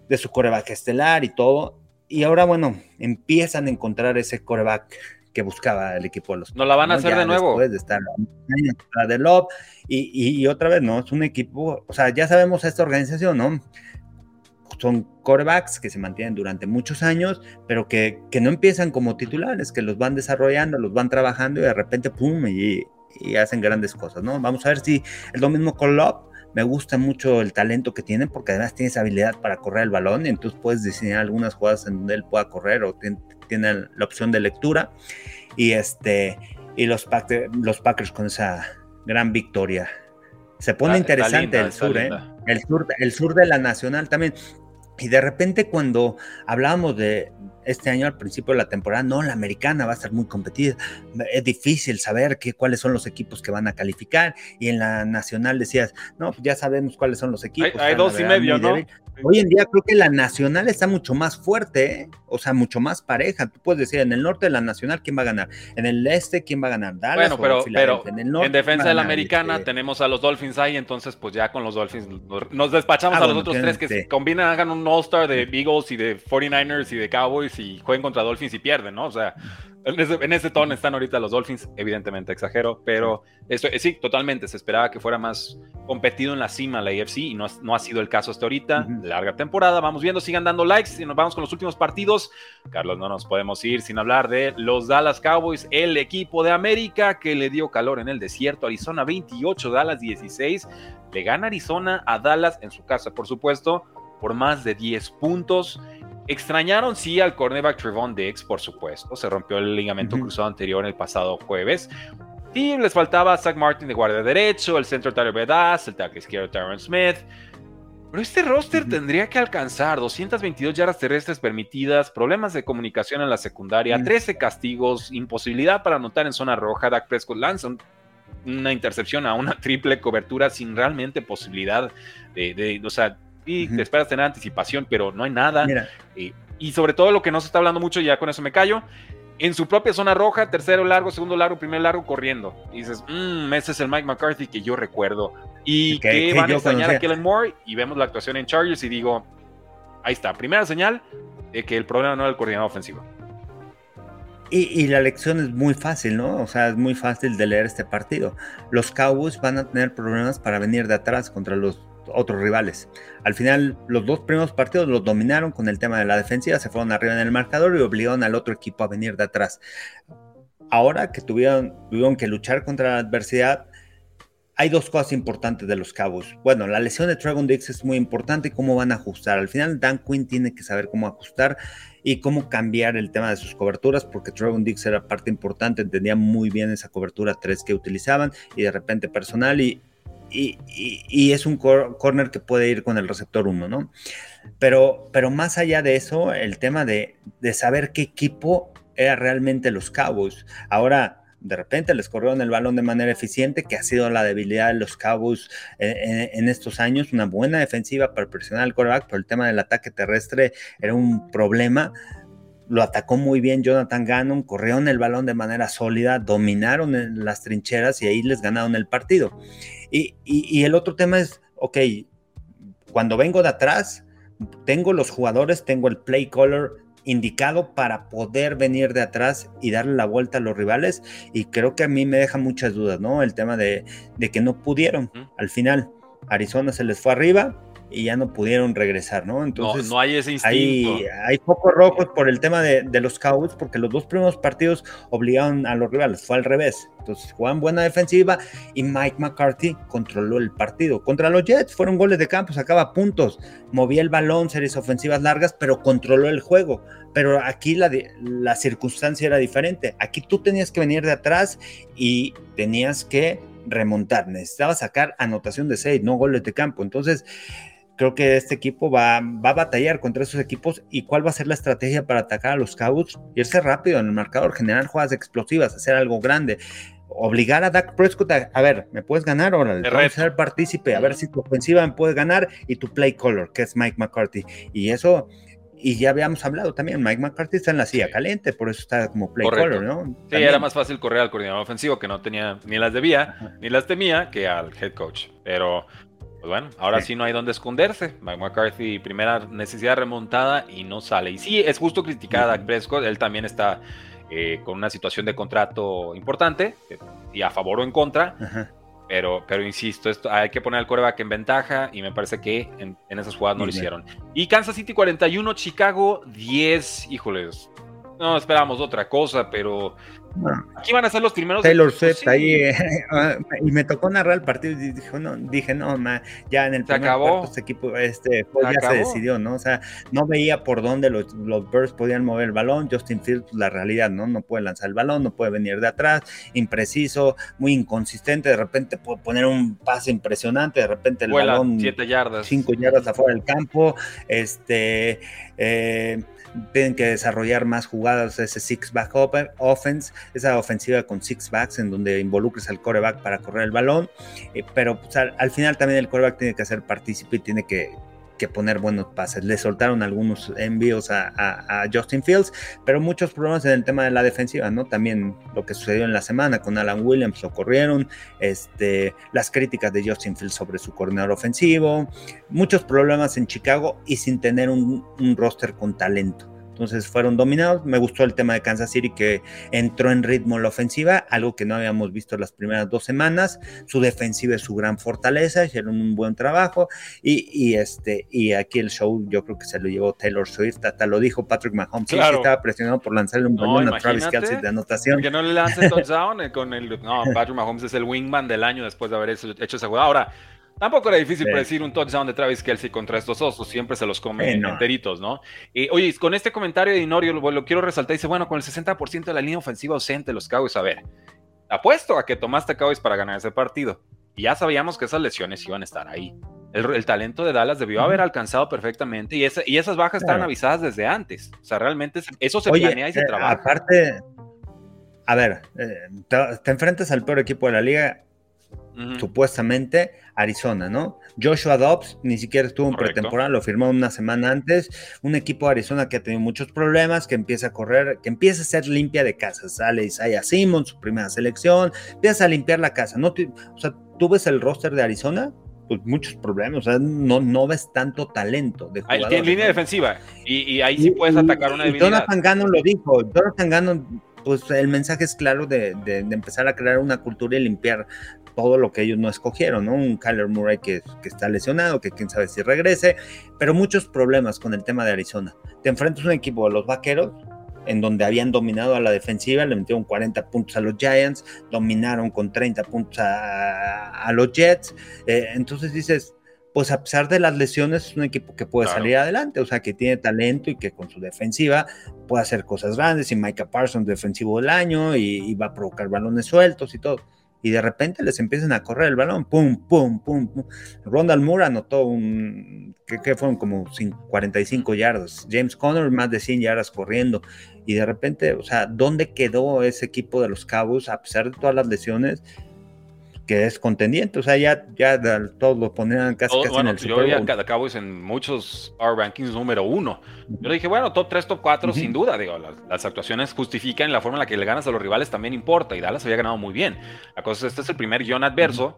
de su coreback estelar y todo, y ahora, bueno, empiezan a encontrar ese coreback que buscaba el equipo de los.
No la van a hacer de nuevo.
Después de estar de Love y, y, otra vez, ¿no? Es un equipo, o sea, ya sabemos esta organización, ¿no? Son corebacks que se mantienen durante muchos años, pero que, que, no empiezan como titulares, que los van desarrollando, los van trabajando y de repente, ¡pum! y, y hacen grandes cosas, ¿no? Vamos a ver si es lo mismo con Love me gusta mucho el talento que tiene porque además tiene esa habilidad para correr el balón y entonces puedes diseñar algunas jugadas en donde él pueda correr o tiene, la opción de lectura y este y los, los Packers con esa gran victoria. Se pone interesante el sur, ¿eh? El sur, el sur de la Nacional también. Y de repente cuando hablábamos de este año al principio de la temporada, no, la americana va a ser muy competida, es difícil saber qué, cuáles son los equipos que van a calificar y en la nacional decías, no, pues ya sabemos cuáles son los equipos.
Hay, dos y medio, ¿no?
Hoy en día creo que la nacional está mucho más fuerte, ¿eh? o sea, mucho más pareja. Tú puedes decir, en el norte de la nacional, ¿quién va a ganar? En el este, ¿quién va a ganar?
Dallas bueno, pero, pero en, defensa de la americana este tenemos a los Dolphins ahí, entonces pues ya con los Dolphins nos despachamos ah, a los otros tres que combinan, hagan un All-Star de Eagles y de 49ers y de Cowboys y jueguen contra Dolphins y pierden, ¿no? O sea, en ese, tono están ahorita los Dolphins, evidentemente exagero, pero eso, eh, sí, totalmente, se esperaba que fuera más competido en la cima la AFC y no, no ha sido el caso hasta ahorita, larga temporada, vamos viendo, sigan dando likes y nos vamos con los últimos partidos. Carlos, no nos podemos ir sin hablar de los Dallas Cowboys, el equipo de América que le dio calor en el desierto, Arizona 28, Dallas 16, le gana Arizona a Dallas en su casa, por supuesto, por más de 10 puntos. Extrañaron sí al cornerback Trevon Diggs, por supuesto. Se rompió el ligamento cruzado anterior el pasado jueves. Y les faltaba Zach Martin de guardia derecho, el centro Tyler Bedas, el tackle izquierdo Tyron Smith. Pero este roster tendría que alcanzar 222 yardas terrestres permitidas, problemas de comunicación en la secundaria, 13 castigos, imposibilidad para anotar en zona roja. Dak Prescott lanza una intercepción a una triple cobertura sin realmente posibilidad de, de o sea, y te esperas tener anticipación, pero no hay nada. Eh, y sobre todo lo que no se está hablando mucho, ya con eso me callo, en su propia zona roja, tercero largo, segundo largo, primer largo, corriendo. Y dices, mmm, ese es el Mike McCarthy que yo recuerdo. Y que, van a extrañar a Kellen Moore y vemos la actuación en Chargers y digo, ahí está, primera señal de que el problema no era el coordinador ofensivo.
Y, y, la lección es muy fácil, ¿no? O sea, es muy fácil de leer este partido. Los Cowboys van a tener problemas para venir de atrás contra los otros rivales. Al final, los dos primeros partidos los dominaron con el tema de la defensiva, se fueron arriba en el marcador y obligaron al otro equipo a venir de atrás. Ahora que tuvieron, tuvieron que luchar contra la adversidad, hay dos cosas importantes de los cabos. Bueno, la lesión de Dragon Dix es muy importante y cómo van a ajustar. Al final, Dan Quinn tiene que saber cómo ajustar y cómo cambiar el tema de sus coberturas, porque Dragon Dix era parte importante, entendía muy bien esa cobertura 3 que utilizaban y de repente personal y y, es un corner que puede ir con el receptor 1, ¿no? Pero, pero más allá de eso, el tema de, saber qué equipo era realmente los Cowboys. Ahora, de repente les corrieron el balón de manera eficiente, que ha sido la debilidad de los Cowboys en, en, estos años. Una buena defensiva para presionar al quarterback, pero el tema del ataque terrestre era un problema lo atacó muy bien Jonathan Gannon, corrieron el balón de manera sólida, dominaron las trincheras y ahí les ganaron el partido. Y, el otro tema es, ok, cuando vengo de atrás, tengo los jugadores, tengo el play color indicado para poder venir de atrás y darle la vuelta a los rivales. Y creo que a mí me deja muchas dudas, ¿no? El tema de, de que no pudieron al final. Arizona se les fue arriba, y ya no pudieron regresar, ¿no?
Entonces, no, hay ese instinto.
Hay, hay focos rojos por el tema de, los Cowboys, porque los dos primeros partidos obligaron a los rivales, fue al revés. Entonces jugaban buena defensiva y Mike McCarthy controló el partido. Contra los Jets fueron goles de campo, sacaba puntos, movía el balón, series ofensivas largas, pero controló el juego. Pero aquí la, la circunstancia era diferente. Aquí tú tenías que venir de atrás y tenías que remontar. Necesitaba sacar anotación de 6, no goles de campo. Entonces, creo que este equipo va, va, a batallar contra esos equipos y cuál va a ser la estrategia para atacar a los Cowboys, irse rápido en el marcador, generar jugadas explosivas, hacer algo grande, obligar a Dak Prescott a, ver, me puedes ganar, ahora a ser partícipe, a ver si tu ofensiva me puede ganar y tu play color, que es Mike McCarthy. Y eso, y ya habíamos hablado también, Mike McCarthy está en la silla caliente, por eso está como play color, ¿no?
Sí, era más fácil correr al coordinador ofensivo que no tenía ni las debía, ni las temía que al head coach. Pero pues bueno, ahora sí. no hay donde esconderse. Mike McCarthy, primera necesidad remontada y no sale. Y sí, es justo criticar a Prescott. Él también está eh, con una situación de contrato importante, y a favor o en contra. Pero, pero insisto, esto, hay que poner al coreback en ventaja y me parece que en, esas jugadas no lo hicieron. Y Kansas City 41, Chicago 10. Híjoles, no esperábamos otra cosa, pero Aquí van a ser los primeros.
Taylor Swift ahí. Ah, y me tocó narrar el partido y dije, no, dije, no, ya en el
primer acabó.
este equipo, este, pues ya se decidió, ¿no? O sea, no veía por dónde los, los Birds podían mover el balón. Justin Fields, pues, la realidad, ¿no? No puede lanzar el balón, no puede venir de atrás, impreciso, muy inconsistente. De repente puede poner un pase impresionante, de repente el balón.
Siete yardas.
Cinco yardas afuera del campo. Este. Eh, tienen que desarrollar más jugadas, ese six-back offense, esa ofensiva con six-backs en donde involucres al coreback para correr el balón, eh, pero pues, al, final también el coreback tiene que hacer partícipe y tiene que, que poner buenos pases. Le soltaron algunos envíos a, Justin Fields, pero muchos problemas en el tema de la defensiva, ¿no? También lo que sucedió en la semana con Alan Williams lo corrieron, este, las críticas de Justin Fields sobre su coordinador ofensivo, muchos problemas en Chicago y sin tener un roster con talento. Entonces fueron dominados. Me gustó el tema de Kansas City que entró en ritmo la ofensiva, algo que no habíamos visto las primeras dos semanas. Su defensiva es su gran fortaleza, hicieron un buen trabajo. Y, este, y aquí el show yo creo que se lo llevó Taylor Swift, hasta lo dijo Patrick Mahomes. Sí, estaba presionado por lanzarle un balón a Travis Kelsey de anotación.
Que no le lance touchdown eh, con el. No, Patrick Mahomes es el wingman del año después de haber hecho, hecho esa jugada. Ahora Tampoco era difícil predecir un touchdown de Travis Kelsey contra estos osos, siempre se los come enteritos, ¿no? Y, oye, con este comentario de Inorio lo, quiero resaltar, dice, bueno, con el 60% de la línea ofensiva ausente los Cowboys, a ver, apuesto a que tomaste Cowboys para ganar ese partido, y ya sabíamos que esas lesiones iban a estar ahí. El, talento de Dallas debió haber alcanzado perfectamente y, y esas bajas estaban avisadas desde antes. O sea, realmente eso se planea y se eh, trabaja.
Aparte, a ver, eh, te enfrentas al peor equipo de la liga, supuestamente Arizona, ¿no? Joshua Dobbs ni siquiera estuvo en pretemporada, lo firmó una semana antes. Un equipo de Arizona que ha tenido muchos problemas, que empieza a correr, que empieza a ser limpia de casa. Sale Isaiah Simmons, su primera selección, empieza a limpiar la casa. ¿no? O sea, tú ves el roster de Arizona, pues muchos problemas, o sea, no, no ves tanto talento de
Ahí tiene línea defensiva y, ahí sí puedes atacar una debilidad.
Jonathan Gannon lo dijo, Jonathan Gannon, pues el mensaje es claro de, de, empezar a crear una cultura y limpiar todo lo que ellos no escogieron, ¿no? Un Kyler Murray que, que, está lesionado, que quién sabe si regrese, pero muchos problemas con el tema de Arizona. Te enfrentas a un equipo de los Vaqueros, en donde habían dominado a la defensiva, le metieron 40 puntos a los Giants, dominaron con 30 puntos a, los Jets. Eh, entonces dices, pues a pesar de las lesiones, es un equipo que puede salir adelante, o sea, que tiene talento y que con su defensiva puede hacer cosas grandes. Y Micah Parsons, defensivo del año, y, y va a provocar balones sueltos y todo y de repente les empiezan a correr el balón, pum, pum, pum, pum. Moore anotó un, que, fueron como 45 yardas, James Conner más de 100 yardas corriendo, y de repente, o sea, ¿dónde quedó ese equipo de los Cabos a pesar de todas las lesiones? Que es contendiente, o sea, ya, ya todos lo ponían casi, casi en el
Yo veía cada Cowboys en muchos Power Rankings número uno. Yo dije, bueno, top 3, top 4, sin duda, digo, las, actuaciones justifican la forma en la que le ganas a los rivales también importa, y Dallas había ganado muy bien. La cosa es, este es el primer guion adverso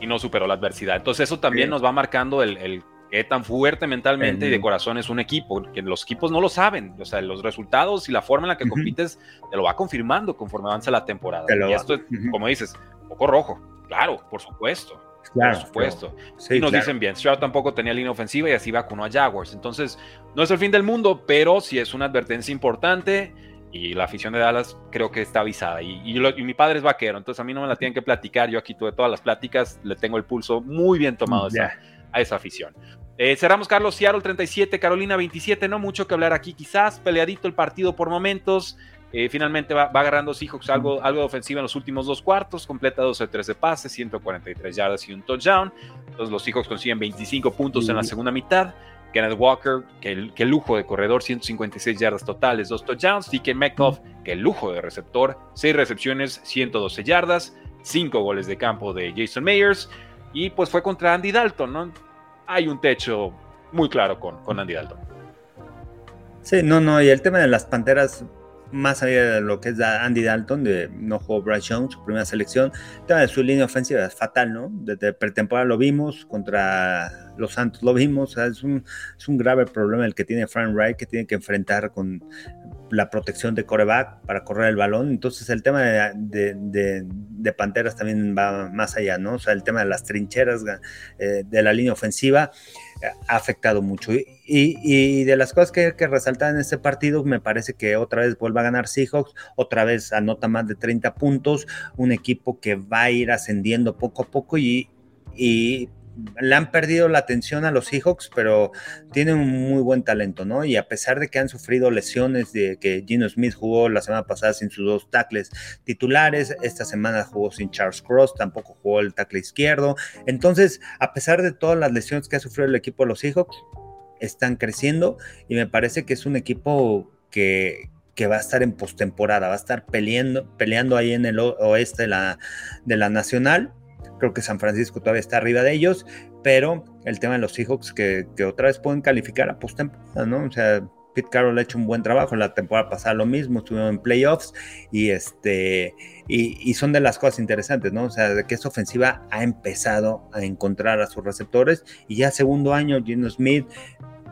y no superó la adversidad. Entonces eso también nos va marcando el, qué tan fuerte mentalmente y de corazón es un equipo, que los equipos no lo saben, o sea, los resultados y la forma en la que compites te lo va confirmando conforme avanza la temporada. Y esto, como dices, poco rojo, claro, por supuesto. por supuesto. y nos dicen bien, Stroud tampoco tenía línea ofensiva y así vacunó a Jaguars. Entonces, no es el fin del mundo, pero sí es una advertencia importante y la afición de Dallas creo que está avisada. Y, y, mi padre es vaquero, entonces a mí no me la tienen que platicar. Yo aquí tuve todas las pláticas, le tengo el pulso muy bien tomado a esa afición. Eh, cerramos Carlos Seattle 37, Carolina 27, no mucho que hablar aquí quizás, peleadito el partido por momentos. Eh, finalmente va, agarrando Seahawks algo, algo de ofensiva en los últimos dos cuartos, completa 12 13 pases, 143 yardas y un touchdown. Entonces los Seahawks consiguen 25 puntos en la segunda mitad. Kenneth Walker, que, el, lujo de corredor, 156 yardas totales, dos touchdowns. DK Metcalf, que lujo de receptor, 6 recepciones, 112 yardas, 5 goles de campo de Jason Mayers. Y pues fue contra Andy Dalton, ¿no? Hay un techo muy claro con, con Andy Dalton.
Sí, no, no, y el tema de las Panteras, más allá de lo que es Andy Dalton, de no jugó Bryce Jones, su primera selección, el tema de su línea ofensiva es fatal, ¿no? Desde pretemporada lo vimos, contra los Santos lo vimos, es, un, es un grave problema el que tiene Frank Wright, que tiene que enfrentar con la protección de coreback para correr el balón. Entonces el tema de, de, Panteras también va más allá, ¿no? O sea, el tema de las trincheras eh, de la línea ofensiva ha afectado mucho. Y, de las cosas que que resaltar en este partido, me parece que otra vez vuelve a ganar Seahawks, otra vez anota más de 30 puntos, un equipo que va a ir ascendiendo poco a poco y, y le han perdido la atención a los Seahawks, pero tienen un muy buen talento, ¿no? Y a pesar de que han sufrido lesiones, de que Gino Smith jugó la semana pasada sin sus dos tackles titulares, esta semana jugó sin Charles Cross, tampoco jugó el tackle izquierdo. Entonces, a pesar de todas las lesiones que ha sufrido el equipo de los Seahawks, están creciendo y me parece que es un equipo que, que va a estar en postemporada, va a estar peleando, peleando ahí en el oeste de la, de la Nacional Creo que San Francisco todavía está arriba de ellos, pero el tema de los Seahawks que, otra vez pueden calificar a postemporada, ¿no? O sea, Pete Carroll ha hecho un buen trabajo, la temporada pasada lo mismo, estuvieron en playoffs y este y, son de las cosas interesantes, ¿no? O sea, de que esa ofensiva ha empezado a encontrar a sus receptores y ya segundo año Gino Smith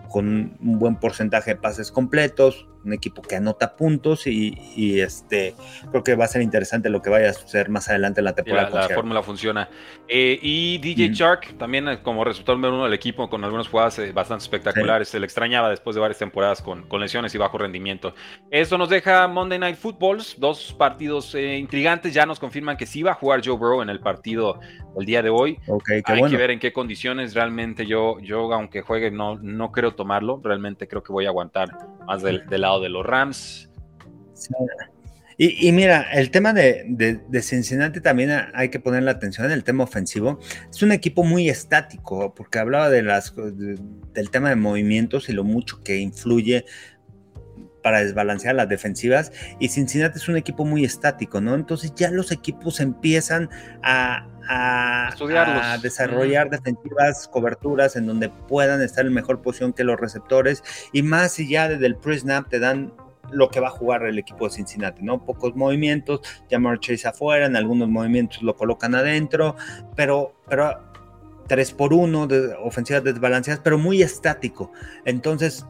con un buen porcentaje de pases completos, un equipo que anota puntos y, este creo que va a ser interesante lo que vaya a suceder más adelante en la temporada.
La, fórmula funciona. Eh, y DJ Shark también eh, como resultado número uno del equipo con algunas jugadas eh, bastante espectaculares. Se le extrañaba después de varias temporadas con, con, lesiones y bajo rendimiento. Eso nos deja Monday Night Footballs, dos partidos intrigantes. Ya nos confirman que sí va a jugar Joe Burrow en el partido el día de hoy. Hay que ver en qué condiciones realmente yo, yo aunque juegue, no, no creo tomarlo. Realmente creo que voy a aguantar más del, lado de los Rams.
Y, mira, el tema de, Cincinnati también hay que poner la atención en el tema ofensivo. Es un equipo muy estático, porque hablaba de las, del tema de movimientos y lo mucho que influye para desbalancear las defensivas. Y Cincinnati es un equipo muy estático, ¿no? Entonces ya los equipos empiezan a, a, desarrollar defensivas, coberturas en donde puedan estar en mejor posición que los receptores y más si ya desde el pre-snap te dan lo que va a jugar el equipo de Cincinnati, ¿no? Pocos movimientos, Jamar Chase afuera, en algunos movimientos lo colocan adentro, pero, pero 3 por 1 de ofensivas desbalanceadas, pero muy estático. Entonces,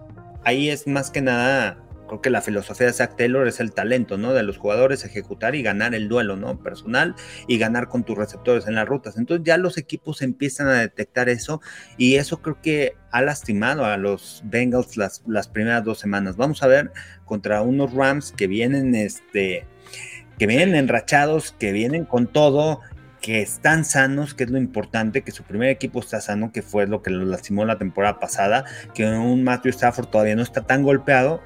ahí es más que nada creo que la filosofía de Zach Taylor es el talento, ¿no? De los jugadores ejecutar y ganar el duelo, ¿no? Personal y ganar con tus receptores en las rutas. Entonces ya los equipos empiezan a detectar eso y eso creo que ha lastimado a los Bengals las, las primeras dos semanas. Vamos a ver contra unos Rams que vienen, este, que vienen enrachados, que vienen con todo que están sanos, que es lo importante, que su primer equipo está sano, que fue lo que lo lastimó la temporada pasada, que un Matthew Stafford todavía no está tan golpeado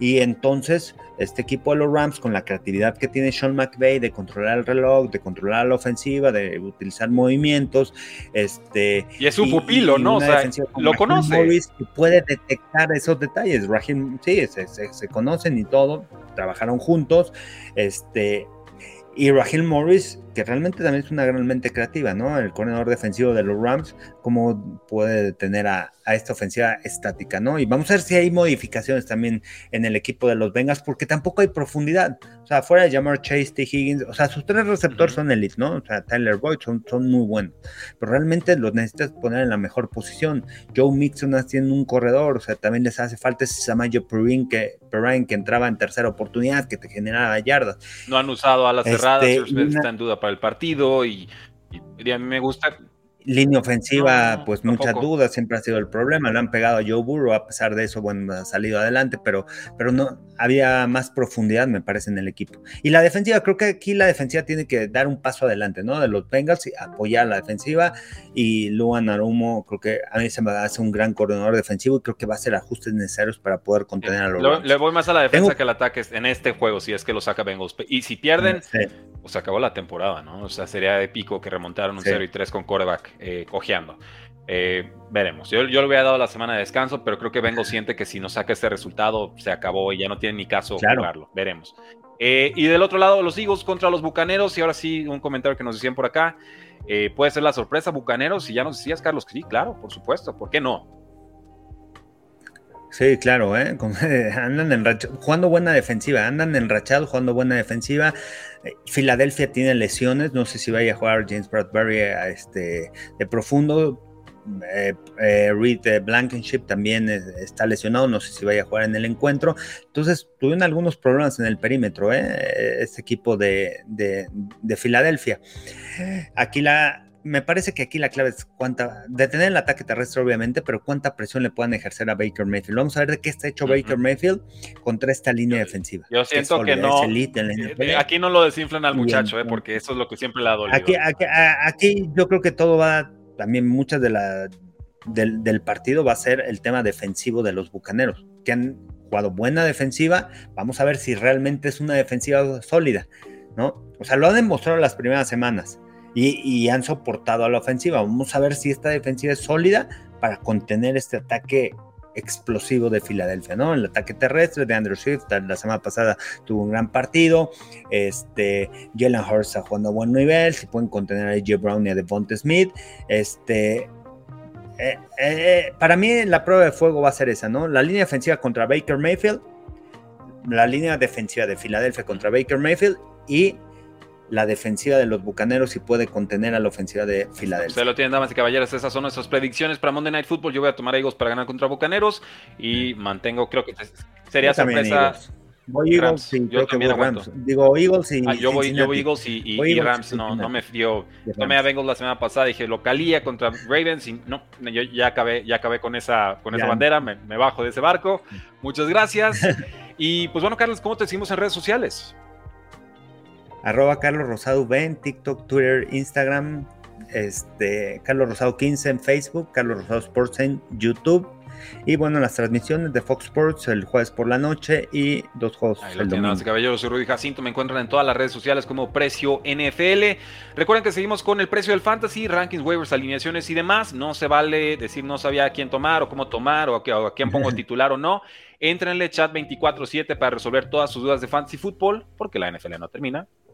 y entonces, este equipo de los Rams, con la creatividad que tiene Sean McVay de controlar el reloj, de controlar la ofensiva, de utilizar movimientos, este.
Y es un pupilo, ¿no? O sea, lo conoce.
Morris puede detectar esos detalles. Rahim, sí, se, conocen y todo, trabajaron juntos, este. Y Rahim Morris que realmente también es una gran mente creativa, ¿no? El coordinador defensivo de los Rams, cómo puede detener a, esta ofensiva estática, ¿no? Y vamos a ver si hay modificaciones también en el equipo de los Bengals, porque tampoco hay profundidad. O sea, fuera de llamar Chase, T. Higgins, o sea, sus tres receptores son elite, ¿no? O sea, Tyler Boyd son, son muy buenos, pero realmente los necesitas poner en la mejor posición. Joe Mixon haciendo un corredor, o sea, también les hace falta ese Samayo Perrin que, que entraba en tercera oportunidad, que te generaba yardas.
No han usado a las cerradas, este, está en duda para el partido y, y a mí me gusta
Línea ofensiva, pues muchas dudas, siempre ha sido el problema. Le han pegado a Joe Burrow, a pesar de eso, bueno, ha salido adelante, pero, pero no había más profundidad, me parece, en el equipo. Y la defensiva, creo que aquí la defensiva tiene que dar un paso adelante, ¿no? De los Bengals y apoyar la defensiva. Y Luan Arumo, creo que a mí se me hace un gran coordinador defensivo y creo que va a hacer ajustes necesarios para poder contener a los.
Le, le voy más a la defensa que al ataque en este juego, si es que lo saca Bengals. Y si pierden, pues acabó la temporada, ¿no? O sea, sería épico que remontaron un 0 y 3 con quarterback eh, cojeando. Eh, veremos. Yo, yo, le había dado la semana de descanso, pero creo que Vengo siente que si no saca este resultado, se acabó y ya no tiene ni caso jugarlo. Veremos. Eh, y del otro lado, los Eagles contra los Bucaneros. Y ahora sí, un comentario que nos decían por acá. puede ser la sorpresa, Bucaneros. Y ya nos decías, Carlos, sí, claro, por supuesto. ¿Por qué no?
Sí, claro, ¿eh? andan enrachados, jugando buena defensiva, andan enrachados jugando buena defensiva. Eh, Filadelfia tiene lesiones, no sé si vaya a jugar James Bradbury este, de profundo. Eh, eh, Reed Blankenship también está lesionado, no sé si vaya a jugar en el encuentro. Entonces, tuvieron algunos problemas en el perímetro, este equipo de, de Filadelfia. Aquí la, me parece que aquí la clave es cuánta, detener el ataque terrestre obviamente, pero cuánta presión le puedan ejercer a Baker Mayfield. Vamos a ver de qué está hecho Baker Mayfield contra esta línea defensiva.
Yo siento que, no. Eh, aquí no lo desinflan al muchacho, eh, porque eso es lo que siempre le ha dolido.
Aquí, aquí, yo creo que todo va, también muchas de la del, partido va a ser el tema defensivo de los bucaneros, que han jugado buena defensiva. Vamos a ver si realmente es una defensiva sólida, ¿no? O sea, lo ha demostrado las primeras semanas y, han soportado a la ofensiva. Vamos a ver si esta defensiva es sólida para contener este ataque explosivo de Filadelfia, ¿no? El ataque terrestre de Andrew Swift la semana pasada tuvo un gran partido. Este, Jalen Hurst está jugando a buen nivel. Si pueden contener a AJ Brown y a Devonta Smith. Este, eh, eh, para mí la prueba de fuego va a ser esa, ¿no? La línea defensiva contra Baker Mayfield, la línea defensiva de Filadelfia contra Baker Mayfield y la defensiva de los Bucaneros y puede contener a la ofensiva de Filadelfia.
Se lo tienen, damas y caballeros. Esas son nuestras predicciones para Monday Night Football. Yo voy a tomar a Eagles para ganar contra Bucaneros y mantengo, creo que sería sorpresa.
Voy Eagles y yo también Rams. Digo Eagles y.
Ah, yo, voy, yo, voy, Eagles y, Rams. No, no me dio. Tomé a Bengals la semana pasada. Dije localía contra Ravens. Y no, yo ya acabé, ya acabé con esa, con esa bandera. Me, me, bajo de ese barco. Muchas gracias. y pues bueno, Carlos, ¿cómo te decimos en redes sociales?
Arroba Carlos Rosado V en TikTok, Twitter, Instagram, este, Carlos Rosado 15 en Facebook, Carlos Rosado Sports en YouTube. Y bueno, las transmisiones de Fox Sports el jueves por la noche y dos juegos
el domingo. Caballeros, soy Rudy Jacinto. Me encuentran en todas las redes sociales como Precio NFL. Recuerden que seguimos con el precio del fantasy, rankings, waivers, alineaciones y demás. No se vale decir no sabía a quién tomar o cómo tomar o a, quién pongo titular o no. Entrenle chat 24-7 para resolver todas sus dudas de fantasy fútbol, porque la NFL no termina